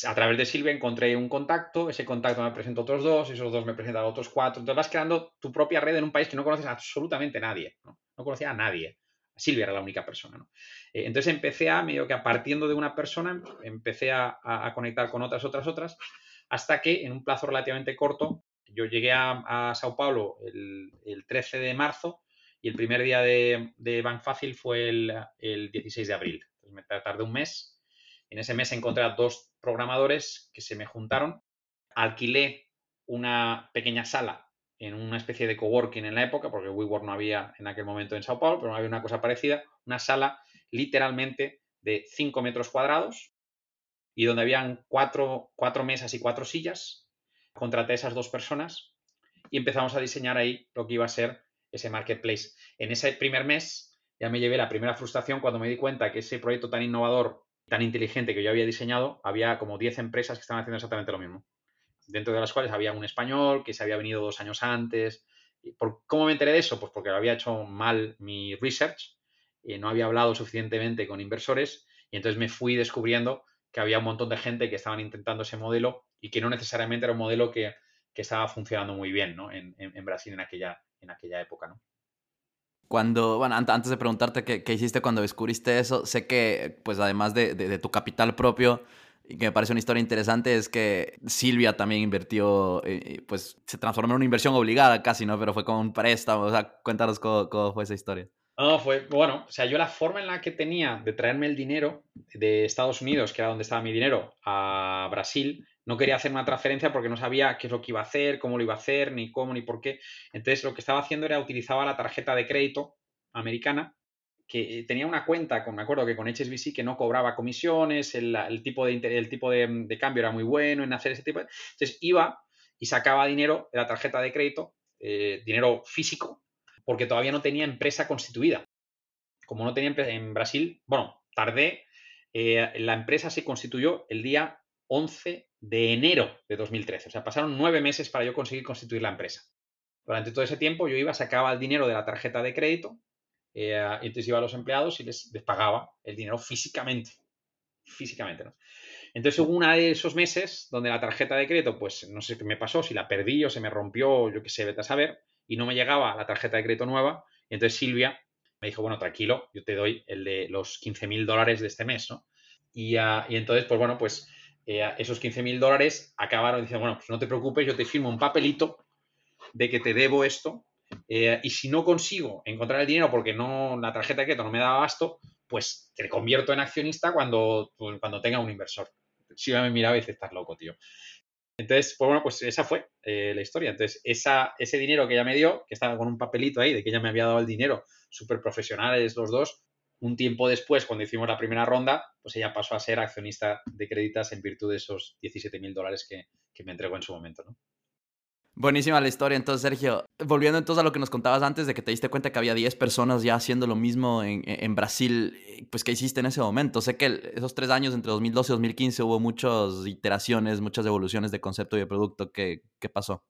A través de Silvia encontré un contacto, ese contacto me presentó otros dos, esos dos me presentan otros cuatro. Entonces vas creando tu propia red en un país que no conoces absolutamente a nadie. No, no conocía a nadie. Silvia era la única persona. ¿no? Eh, entonces empecé a, medio que a partiendo de una persona, empecé a, conectar con otras, otras, otras, hasta que en un plazo relativamente corto, yo llegué a, Sao Paulo el, 13 de marzo y el primer día de, de Bank Fácil fue el, 16 de abril. Entonces me tardé un mes. En ese mes encontré a dos programadores que se me juntaron. Alquilé una pequeña sala en una especie de coworking en la época, porque WeWork no había en aquel momento en Sao Paulo, pero había una cosa parecida, una sala literalmente de 5 metros cuadrados y donde habían cuatro, cuatro mesas y cuatro sillas. Contraté a esas dos personas y empezamos a diseñar ahí lo que iba a ser ese marketplace. En ese primer mes ya me llevé la primera frustración cuando me di cuenta que ese proyecto tan innovador, tan inteligente que yo había diseñado, había como 10 empresas que estaban haciendo exactamente lo mismo. Dentro de las cuales había un español que se había venido dos años antes. ¿Por, ¿Cómo me enteré de eso? Pues porque lo había hecho mal mi research, y no había hablado suficientemente con inversores y entonces me fui descubriendo que había un montón de gente que estaban intentando ese modelo y que no necesariamente era un modelo que, estaba funcionando muy bien ¿no? en, Brasil en aquella, en aquella época. Cuando, bueno, antes de preguntarte qué, qué, hiciste cuando descubriste eso, sé que, pues además de, de, tu capital propio, y que me parece una historia interesante, es que Silvia también invirtió, eh, eh, pues se transformó en una inversión obligada casi, ¿no? Pero fue con un préstamo, o sea, cuéntanos cómo fue esa historia. No, fue, bueno, o sea, yo la forma en la que tenía de traerme el dinero de Estados Unidos, que era donde estaba mi dinero, a Brasil, no quería hacer una transferencia porque no sabía qué es lo que iba a hacer, cómo lo iba a hacer, ni cómo, ni por qué. Entonces, lo que estaba haciendo era utilizaba la tarjeta de crédito americana, que tenía una cuenta, con, me acuerdo que con HSBC, que no cobraba comisiones, el, tipo, de, el tipo de, cambio era muy bueno en hacer ese tipo de... Entonces, iba y sacaba dinero de la tarjeta de crédito, eh, dinero físico, porque todavía no tenía empresa constituida. Como no tenía empresa en Brasil, bueno, tardé, eh, la empresa se constituyó el día 11 de enero de 2013. O sea, pasaron nueve meses para yo conseguir constituir la empresa. Durante todo ese tiempo yo iba, sacaba el dinero de la tarjeta de crédito, eh, y entonces iba a los empleados y les, pagaba el dinero físicamente. Físicamente, ¿no? Entonces hubo una de esos meses donde la tarjeta de crédito, pues no sé qué me pasó, si la perdí o se me rompió, yo qué sé, vete a saber, y no me llegaba la tarjeta de crédito nueva. Y entonces Silvia me dijo, bueno, tranquilo, yo te doy el de los 15 mil dólares de este mes, ¿no? Y, ah, entonces, pues bueno, pues eh, esos 15 mil dólares acabaron diciendo, bueno, pues no te preocupes, yo te firmo un papelito de que te debo esto. Eh, y si no consigo encontrar el dinero porque no la tarjeta de crédito no me da abasto, pues te convierto en accionista cuando, pues, cuando tenga un inversor. Silvia me miraba y dice, estás loco, tío. Entonces, pues bueno, pues esa fue eh, la historia. Entonces, esa, ese dinero que ella me dio, que estaba con un papelito ahí de que ella me había dado el dinero, súper profesionales los dos, un tiempo después, cuando hicimos la primera ronda, pues ella pasó a ser accionista de Creditas en virtud de esos 17 mil dólares que, que me entregó en su momento, ¿no? Buenísima la historia. Entonces, Sergio, volviendo entonces a lo que nos contabas antes de que te diste cuenta que había 10 personas ya haciendo lo mismo en, en Brasil, pues, ¿qué hiciste en ese momento? Sé que esos tres años, entre 2012 y 2015, hubo muchas iteraciones, muchas evoluciones de concepto y de producto. ¿Qué, qué pasó?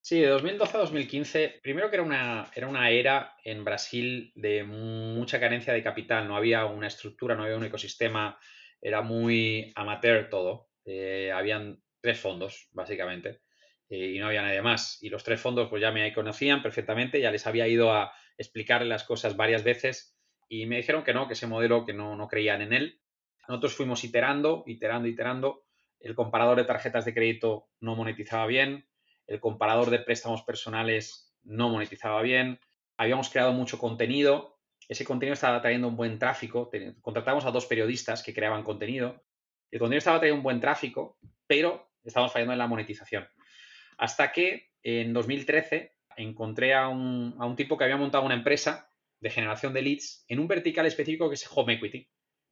Sí, de 2012 a 2015, primero que era una, era una era en Brasil de mucha carencia de capital, no había una estructura, no había un ecosistema, era muy amateur todo. Eh, habían tres fondos, básicamente eh, y no había nadie más. Y los tres fondos pues ya me conocían perfectamente, ya les había ido a explicarle las cosas varias veces y me dijeron que no, que ese modelo que no, no creían en él. Nosotros fuimos iterando, iterando, iterando. El comparador de tarjetas de crédito no monetizaba bien, el comparador de préstamos personales no monetizaba bien, habíamos creado mucho contenido, ese contenido estaba trayendo un buen tráfico, contratamos a dos periodistas que creaban contenido, el contenido estaba trayendo un buen tráfico, pero estábamos fallando en la monetización. Hasta que en 2013 encontré a un, tipo que había montado una empresa de generación de leads en un vertical específico que es Home Equity,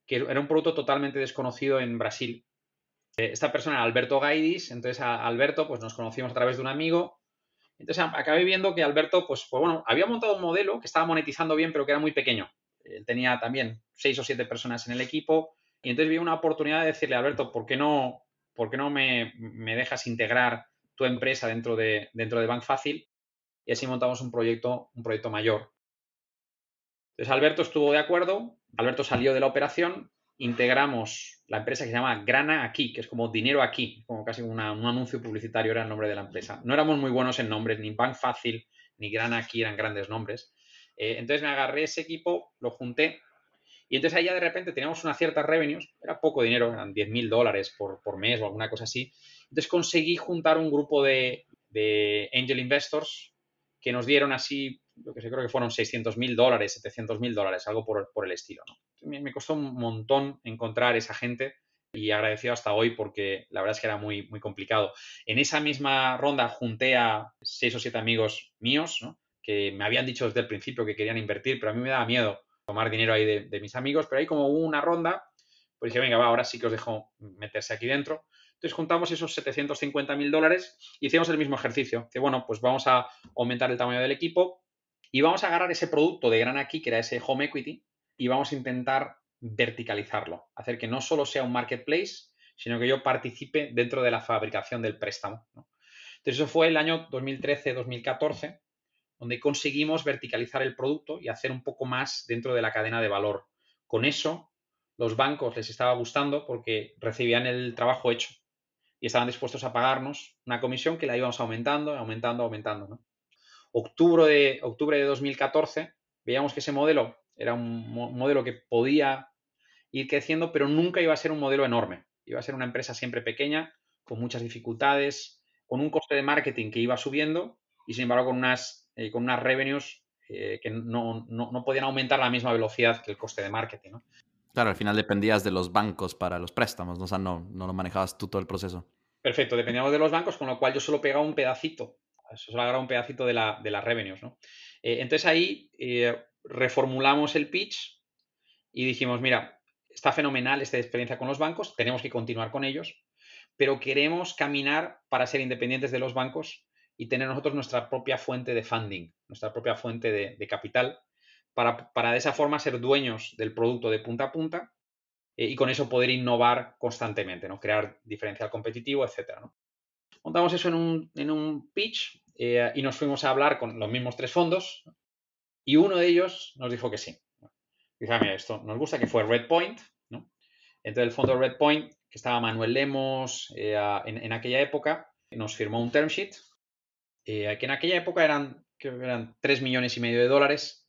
que era un producto totalmente desconocido en Brasil. Eh, esta persona era Alberto Gaidis, entonces a Alberto pues nos conocimos a través de un amigo. Entonces acabé viendo que Alberto, pues, pues bueno, había montado un modelo que estaba monetizando bien, pero que era muy pequeño. Tenía también seis o siete personas en el equipo. Y entonces vi una oportunidad de decirle, Alberto, ¿por qué no, por qué no me, me dejas integrar tu empresa dentro de, dentro de Bank Fácil y así montamos un proyecto, un proyecto mayor. Entonces Alberto estuvo de acuerdo, Alberto salió de la operación, integramos la empresa que se llama Grana Aquí, que es como dinero aquí, como casi un anuncio publicitario era el nombre de la empresa. No éramos muy buenos en nombres, ni Bank Fácil ni Grana Aquí eran grandes nombres. Eh, entonces me agarré ese equipo, lo junté y entonces ahí ya de repente teníamos unas ciertas revenues, era poco dinero, eran 10 mil dólares por, por mes o alguna cosa así, entonces conseguí juntar un grupo de, angel investors que nos dieron así, lo que sé, creo que fueron 600 mil dólares, 700 mil dólares, algo por, el estilo. Me, costó un montón encontrar esa gente y agradecido hasta hoy porque la verdad es que era muy, muy complicado. En esa misma ronda junté a seis o siete amigos míos que me habían dicho desde el principio que querían invertir, pero a mí me daba miedo tomar dinero ahí de, mis amigos, pero ahí como hubo una ronda, pues dije, venga, va, ahora sí que os dejo meterse aquí dentro. Entonces juntamos esos 750 mil dólares y hicimos el mismo ejercicio, que bueno, pues vamos a aumentar el tamaño del equipo y vamos a agarrar ese producto de gran aquí, que era ese home equity, y vamos a intentar verticalizarlo, hacer que no solo sea un marketplace, sino que yo participe dentro de la fabricación del préstamo. Entonces eso fue el año 2013-2014, donde conseguimos verticalizar el producto y hacer un poco más dentro de la cadena de valor. Con eso, los bancos les estaba gustando porque recibían el trabajo hecho y estaban dispuestos a pagarnos una comisión que la íbamos aumentando, aumentando, aumentando. Octubre, de, octubre de 2014 veíamos que ese modelo era un modelo que podía ir creciendo, pero nunca iba a ser un modelo enorme. Iba a ser una empresa siempre pequeña, con muchas dificultades, con un coste de marketing que iba subiendo y sin embargo con unas, eh, con unas revenues eh, que no, podían aumentar a la misma velocidad que el coste de marketing. Claro, al final dependías de los bancos para los préstamos, ¿no? o sea, no, lo manejabas tú todo el proceso. Perfecto, dependíamos de los bancos, con lo cual yo solo pegaba un pedacito, solo agarraba un pedacito de, la, de las revenues. ¿no? Eh, entonces ahí reformulamos el pitch y dijimos, mira, está fenomenal esta experiencia con los bancos, tenemos que continuar con ellos, pero queremos caminar para ser independientes de los bancos y tener nosotros nuestra propia fuente de funding, nuestra propia fuente de capital para, de esa forma ser dueños del producto de punta a punta eh, y con eso poder innovar constantemente, ¿no? crear diferencial competitivo, etc. Montamos eso en un, pitch eh, y nos fuimos a hablar con los mismos tres fondos y uno de ellos nos dijo que sí. Dice, ah, mira, esto nos gusta, que fue Redpoint. ¿no? Entonces el fondo Redpoint, que estaba Manuel Lemos eh, en, aquella época, nos firmó un term sheet, que en aquella época eran, que eran 3 millones y medio de dólares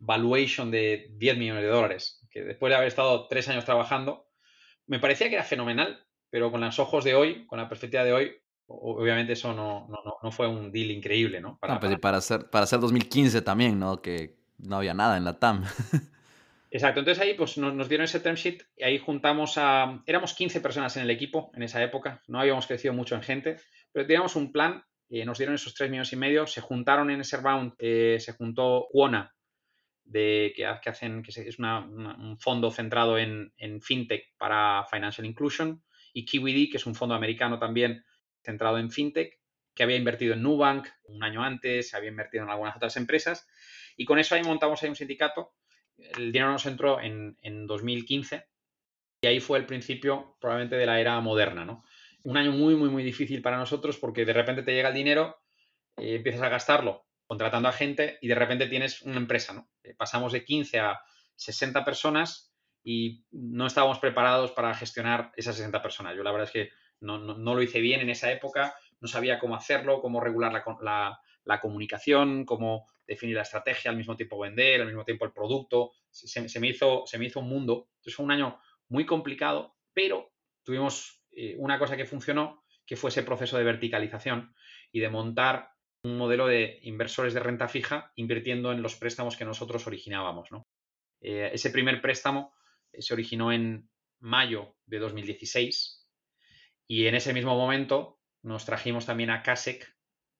valuation de 10 millones de dólares, que después de haber estado tres años trabajando, me parecía que era fenomenal, pero con los ojos de hoy, con la perspectiva de hoy, obviamente eso no, no, fue un deal increíble, ¿no? Para, pues para, hacer, para hacer 2015 también, ¿no? Que no había nada en la TAM. Exacto, entonces ahí pues nos, dieron ese term sheet y ahí juntamos a... Éramos 15 personas en el equipo en esa época, no habíamos crecido mucho en gente, pero teníamos un plan, y nos dieron esos 3 millones y medio, se juntaron en ese round, eh, se juntó Quona, de, que, hacen, que es un fondo centrado en, fintech para financial inclusion, y KiwiD, que es un fondo americano también centrado en fintech, que había invertido en Nubank un año antes, había invertido en algunas otras empresas, y con eso ahí montamos ahí un sindicato. El dinero nos entró en, 2015 y ahí fue el principio probablemente de la era moderna, ¿no? Un año muy, muy, muy difícil para nosotros porque de repente te llega el dinero, eh, empiezas a gastarlo contratando a gente y de repente tienes una empresa, ¿no? Eh, pasamos de 15 a 60 personas y no estábamos preparados para gestionar esas 60 personas. Yo la verdad es que no, lo hice bien en esa época, no sabía cómo hacerlo, cómo regular la, comunicación, cómo definir la estrategia, al mismo tiempo vender, al mismo tiempo el producto. Se, me, hizo, se me hizo un mundo. Entonces fue un año muy complicado, pero tuvimos eh, una cosa que funcionó, que fue ese proceso de verticalización y de montar un modelo de inversores de renta fija invirtiendo en los préstamos que nosotros originábamos. Eh, ese primer préstamo eh, se originó en mayo de 2016 y en ese mismo momento nos trajimos también a CASEC,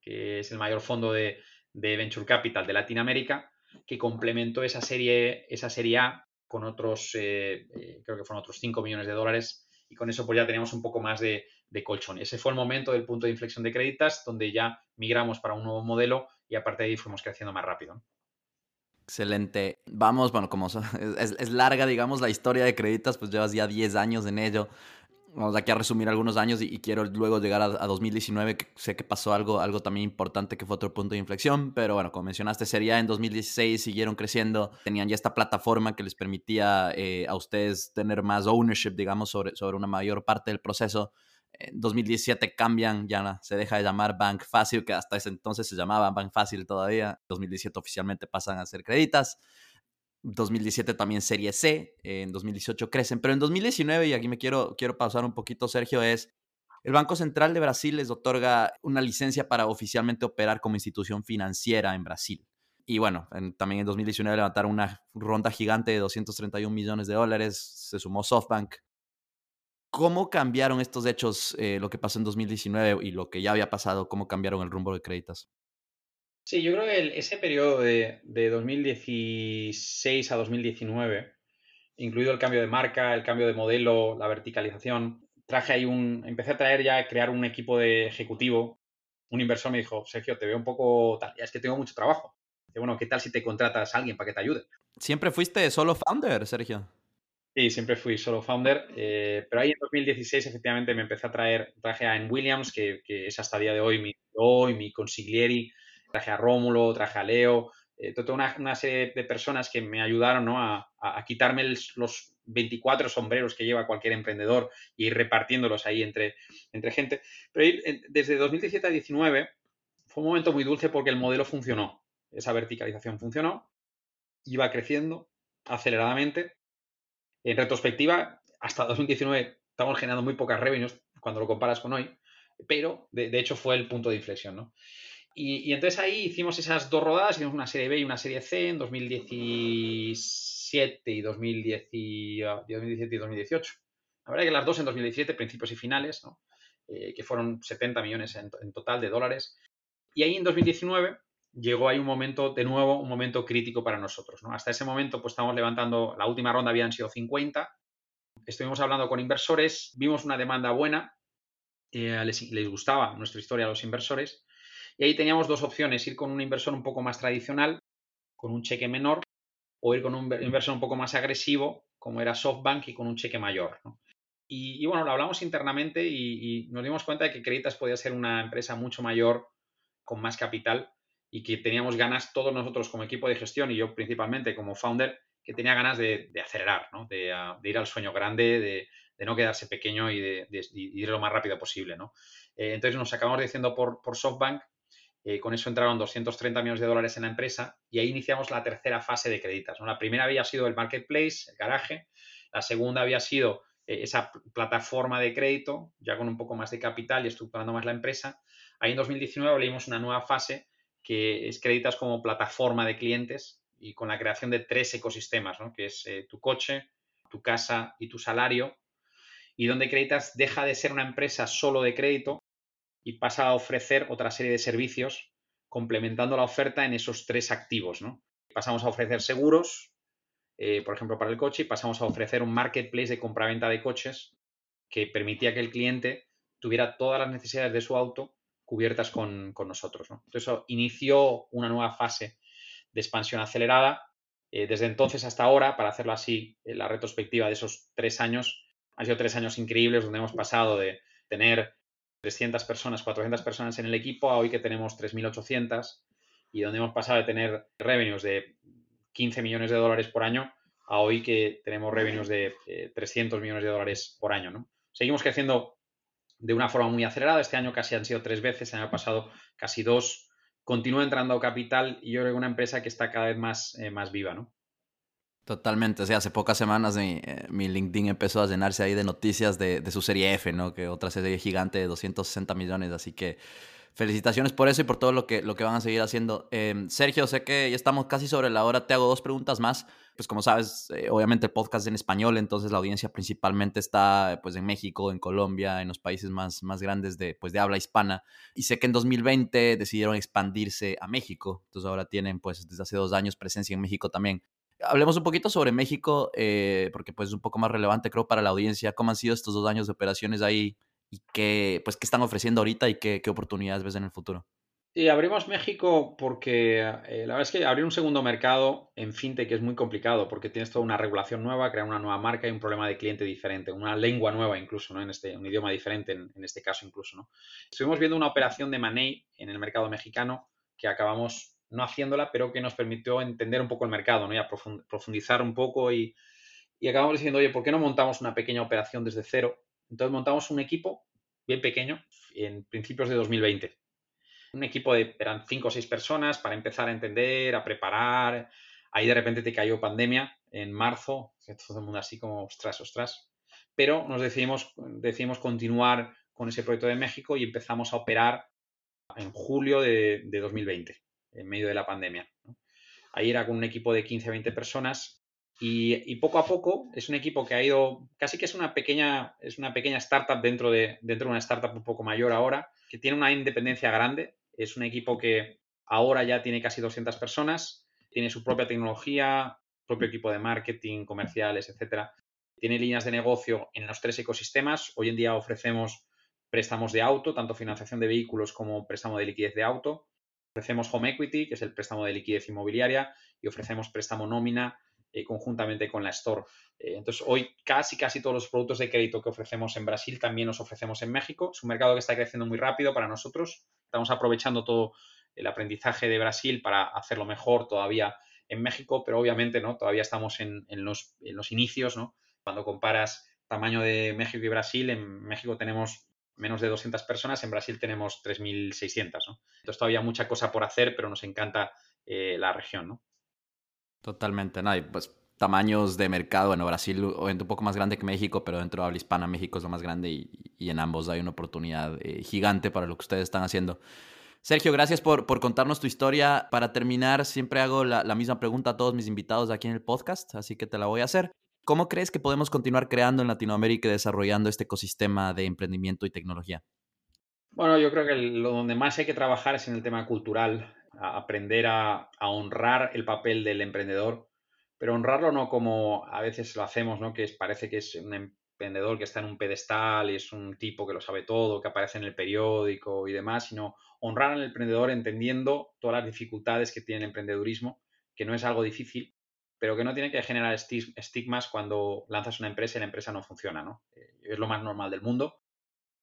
que es el mayor fondo de, Venture Capital de Latinoamérica, que complementó esa serie, esa serie A con otros, eh, creo que fueron otros 5 millones de dólares y con eso pues ya teníamos un poco más de, de colchón. Ese fue el momento del punto de inflexión de créditas donde ya migramos para un nuevo modelo y aparte de ahí fuimos creciendo más rápido. Excelente. Vamos, bueno, como es, larga, digamos, la historia de Creditas, pues llevas ya 10 años en ello. Vamos aquí a resumir algunos años y, quiero luego llegar a, 2019, que sé que pasó algo, algo también importante que fue otro punto de inflexión, pero bueno, como mencionaste, sería en 2016, siguieron creciendo, tenían ya esta plataforma que les permitía eh, a ustedes tener más ownership, digamos, sobre, sobre una mayor parte del proceso. En 2017 cambian, ya se deja de llamar Bank Fácil, que hasta ese entonces se llamaba Bank Fácil todavía. 2017 oficialmente pasan a ser Creditas. 2017 también Serie C, en 2018 crecen, pero en 2019, y aquí me quiero, quiero pausar un poquito, Sergio, es el Banco Central de Brasil les otorga una licencia para oficialmente operar como institución financiera en Brasil. Y bueno, también en 2019 levantaron una ronda gigante de 231 millones de dólares, se sumó SoftBank, ¿Cómo cambiaron estos hechos, eh, lo que pasó en 2019 y lo que ya había pasado? ¿Cómo cambiaron el rumbo de créditos? Sí, yo creo que ese periodo de, 2016 a 2019, incluido el cambio de marca, el cambio de modelo, la verticalización, traje ahí un, empecé a traer ya, a crear un equipo de ejecutivo. Un inversor me dijo, Sergio, te veo un poco tal, ya es que tengo mucho trabajo. Bueno, ¿qué tal si te contratas a alguien para que te ayude? ¿Siempre fuiste solo founder, Sergio? Sí, siempre fui solo founder, eh, pero ahí en 2016 efectivamente me empecé a traer, traje a Anne Williams, que, es hasta el día de hoy mi, hoy, mi consiglieri, traje a Rómulo, traje a Leo, eh, toda una, serie de personas que me ayudaron a, quitarme los 24 sombreros que lleva cualquier emprendedor y ir repartiéndolos ahí entre, entre gente. Pero desde 2017 a 2019 fue un momento muy dulce porque el modelo funcionó, esa verticalización funcionó, iba creciendo aceleradamente. En retrospectiva, hasta 2019 estamos generando muy pocas revenues cuando lo comparas con hoy, pero de, de hecho fue el punto de inflexión, ¿no? Y, entonces ahí hicimos esas dos rodadas, hicimos una serie B y una serie C en 2017 y, 2010 y, 2017 y 2018. La verdad que las dos en 2017, principios y finales, ¿no? Eh, que fueron 70 millones en, total de dólares. Y ahí en 2019 llegó ahí un momento, de nuevo, un momento crítico para nosotros. ¿no? Hasta ese momento, pues estamos levantando, la última ronda habían sido 50. Estuvimos hablando con inversores, vimos una demanda buena, eh, les, les, gustaba nuestra historia a los inversores y ahí teníamos dos opciones, ir con un inversor un poco más tradicional, con un cheque menor, o ir con un inversor un poco más agresivo, como era SoftBank, y con un cheque mayor. Y, bueno, lo hablamos internamente y, nos dimos cuenta de que Creditas podía ser una empresa mucho mayor, con más capital, y que teníamos ganas todos nosotros como equipo de gestión y yo principalmente como founder, que tenía ganas de, acelerar, ah, de, ir al sueño grande, de, no quedarse pequeño y de, ir lo más rápido posible. Eh, entonces nos acabamos diciendo por, por SoftBank eh, con eso entraron 230 millones de dólares en la empresa y ahí iniciamos la tercera fase de créditos. La primera había sido el marketplace, el garaje. La segunda había sido eh, esa plataforma de crédito, ya con un poco más de capital y estructurando más la empresa. Ahí en 2019 abrimos una nueva fase que es créditos como plataforma de clientes y con la creación de tres ecosistemas, que es eh, tu coche, tu casa y tu salario, y donde Creditas deja de ser una empresa solo de crédito y pasa a ofrecer otra serie de servicios complementando la oferta en esos tres activos. ¿no? Pasamos a ofrecer seguros, eh, por ejemplo, para el coche, y pasamos a ofrecer un marketplace de compraventa de coches que permitía que el cliente tuviera todas las necesidades de su auto cubiertas con, nosotros. ¿no? Entonces, inició una nueva fase de expansión acelerada. Eh, desde entonces hasta ahora, para hacerlo así, en la retrospectiva de esos tres años, han sido tres años increíbles donde hemos pasado de tener 300 personas, 400 personas en el equipo a hoy que tenemos 3.800 y donde hemos pasado de tener revenues de 15 millones de dólares por año a hoy que tenemos revenues de 300 eh, millones de dólares por año. Seguimos creciendo de una forma muy acelerada. Este año casi han sido tres veces, el año pasado casi dos. Continúa entrando capital y yo creo que una empresa que está cada vez más, eh, más viva. ¿no? Totalmente, o hace pocas semanas mi, eh, mi, LinkedIn empezó a llenarse ahí de noticias de, de, su serie F, ¿no? Que otra serie gigante de 260 millones, así que felicitaciones por eso y por todo lo que, lo que van a seguir haciendo. Em, Sergio, sé que ya estamos casi sobre la hora, te hago dos preguntas más. Pues como sabes, eh, obviamente el podcast es en español, entonces la audiencia principalmente está pues en México, en Colombia, en los países más, más grandes de, pues, de habla hispana. Y sé que en 2020 decidieron expandirse a México, entonces ahora tienen pues desde hace dos años presencia en México también. Hablemos un poquito sobre México, eh, porque pues es un poco más relevante creo para la audiencia. ¿Cómo han sido estos dos años de operaciones ahí y qué, pues, qué están ofreciendo ahorita y qué, qué oportunidades ves en el futuro? Sí, abrimos México porque eh, la verdad es que abrir un segundo mercado en fintech es muy complicado porque tienes toda una regulación nueva, crear una nueva marca y un problema de cliente diferente, una lengua nueva incluso, ¿no? En este, un idioma diferente en, este caso incluso, ¿no? Estuvimos viendo una operación de Money en el mercado mexicano que acabamos no haciéndola, pero que nos permitió entender un poco el mercado, ¿no? Y a profundizar un poco y, acabamos diciendo, oye, ¿por qué no montamos una pequeña operación desde cero? Entonces montamos un equipo bien pequeño en principios de 2020. Un equipo de, eran cinco o seis personas para empezar a entender, a preparar. Ahí de repente te cayó pandemia en marzo, todo el mundo así como, ostras, ostras. Pero nos decidimos, decidimos continuar con ese proyecto de México y empezamos a operar en julio de, de 2020 en medio de la pandemia. Ahí era con un equipo de 15 a 20 personas y, poco a poco es un equipo que ha ido, casi que es una pequeña, es una pequeña startup dentro de, dentro de una startup un poco mayor ahora, que tiene una independencia grande. Es un equipo que ahora ya tiene casi 200 personas, tiene su propia tecnología, propio equipo de marketing, comerciales, etcétera. Tiene líneas de negocio en los tres ecosistemas. Hoy en día ofrecemos préstamos de auto, tanto financiación de vehículos como préstamo de liquidez de auto. Ofrecemos home equity, que es el préstamo de liquidez inmobiliaria, y ofrecemos préstamo nómina eh, conjuntamente con la store. Eh, entonces, hoy casi, casi todos los productos de crédito que ofrecemos en Brasil también los ofrecemos en México. Es un mercado que está creciendo muy rápido para nosotros. Estamos aprovechando todo el aprendizaje de Brasil para hacerlo mejor todavía en México, pero obviamente ¿no? todavía estamos en, los, en los inicios. ¿no? Cuando comparas tamaño de México y Brasil, en México tenemos menos de 200 personas, en Brasil tenemos 3.600, ¿no? Entonces todavía mucha cosa por hacer, pero nos encanta eh, la región, ¿no? Totalmente, no, pues tamaños de mercado, bueno, Brasil obviamente un poco más grande que México, pero dentro de habla hispana México es lo más grande y, en ambos hay una oportunidad eh, gigante para lo que ustedes están haciendo. Sergio, gracias por, por contarnos tu historia. Para terminar, siempre hago la, la misma pregunta a todos mis invitados aquí en el podcast, así que te la voy a hacer. ¿Cómo crees que podemos continuar creando en Latinoamérica y desarrollando este ecosistema de emprendimiento y tecnología? Bueno, yo creo que lo donde más hay que trabajar es en el tema cultural, aprender a, honrar el papel del emprendedor, pero honrarlo no como a veces lo hacemos, ¿no? Que parece que es un emprendedor que está en un pedestal y es un tipo que lo sabe todo, que aparece en el periódico y demás, sino honrar al emprendedor entendiendo todas las dificultades que tiene el emprendedurismo, que no es algo difícil, pero que no tiene que generar estigmas cuando lanzas una empresa y la empresa no funciona, ¿no? Eh, es lo más normal del mundo.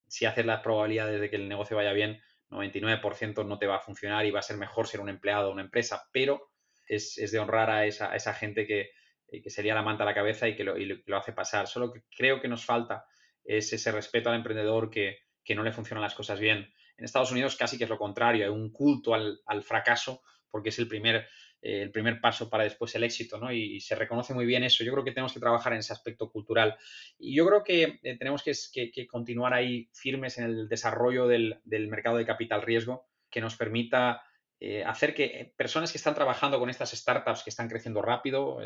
Si haces las probabilidades de que el negocio vaya bien, 99% no te va a funcionar y va a ser mejor ser un empleado o una empresa, pero es, de honrar a esa, gente que, eh, que, sería la manta a la cabeza y que lo, lo, hace pasar. Solo que creo que nos falta es ese respeto al emprendedor que, no le funcionan las cosas bien. En Estados Unidos casi que es lo contrario, hay un culto al, al fracaso porque es el primer eh, el primer paso para después el éxito, ¿no? Y, se reconoce muy bien eso. Yo creo que tenemos que trabajar en ese aspecto cultural. Y yo creo que eh, tenemos que, continuar ahí firmes en el desarrollo del, mercado de capital riesgo que nos permita eh, hacer que personas que están trabajando con estas startups que están creciendo rápido,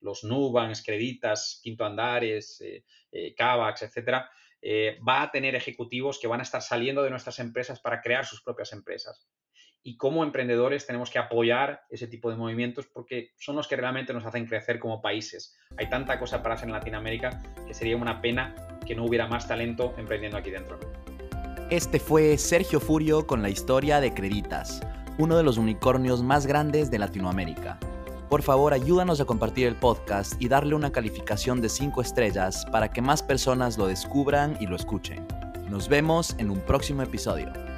los Nubanks, Creditas, Quinto Andares, Cavax, etcétera, va a tener ejecutivos que van a estar saliendo de nuestras empresas para crear sus propias empresas y como emprendedores tenemos que apoyar ese tipo de movimientos porque son los que realmente nos hacen crecer como países. Hay tanta cosa para hacer en Latinoamérica que sería una pena que no hubiera más talento emprendiendo aquí dentro. Este fue Sergio Furio con la historia de Creditas, uno de los unicornios más grandes de Latinoamérica. Por favor, ayúdanos a compartir el podcast y darle una calificación de 5 estrellas para que más personas lo descubran y lo escuchen. Nos vemos en un próximo episodio.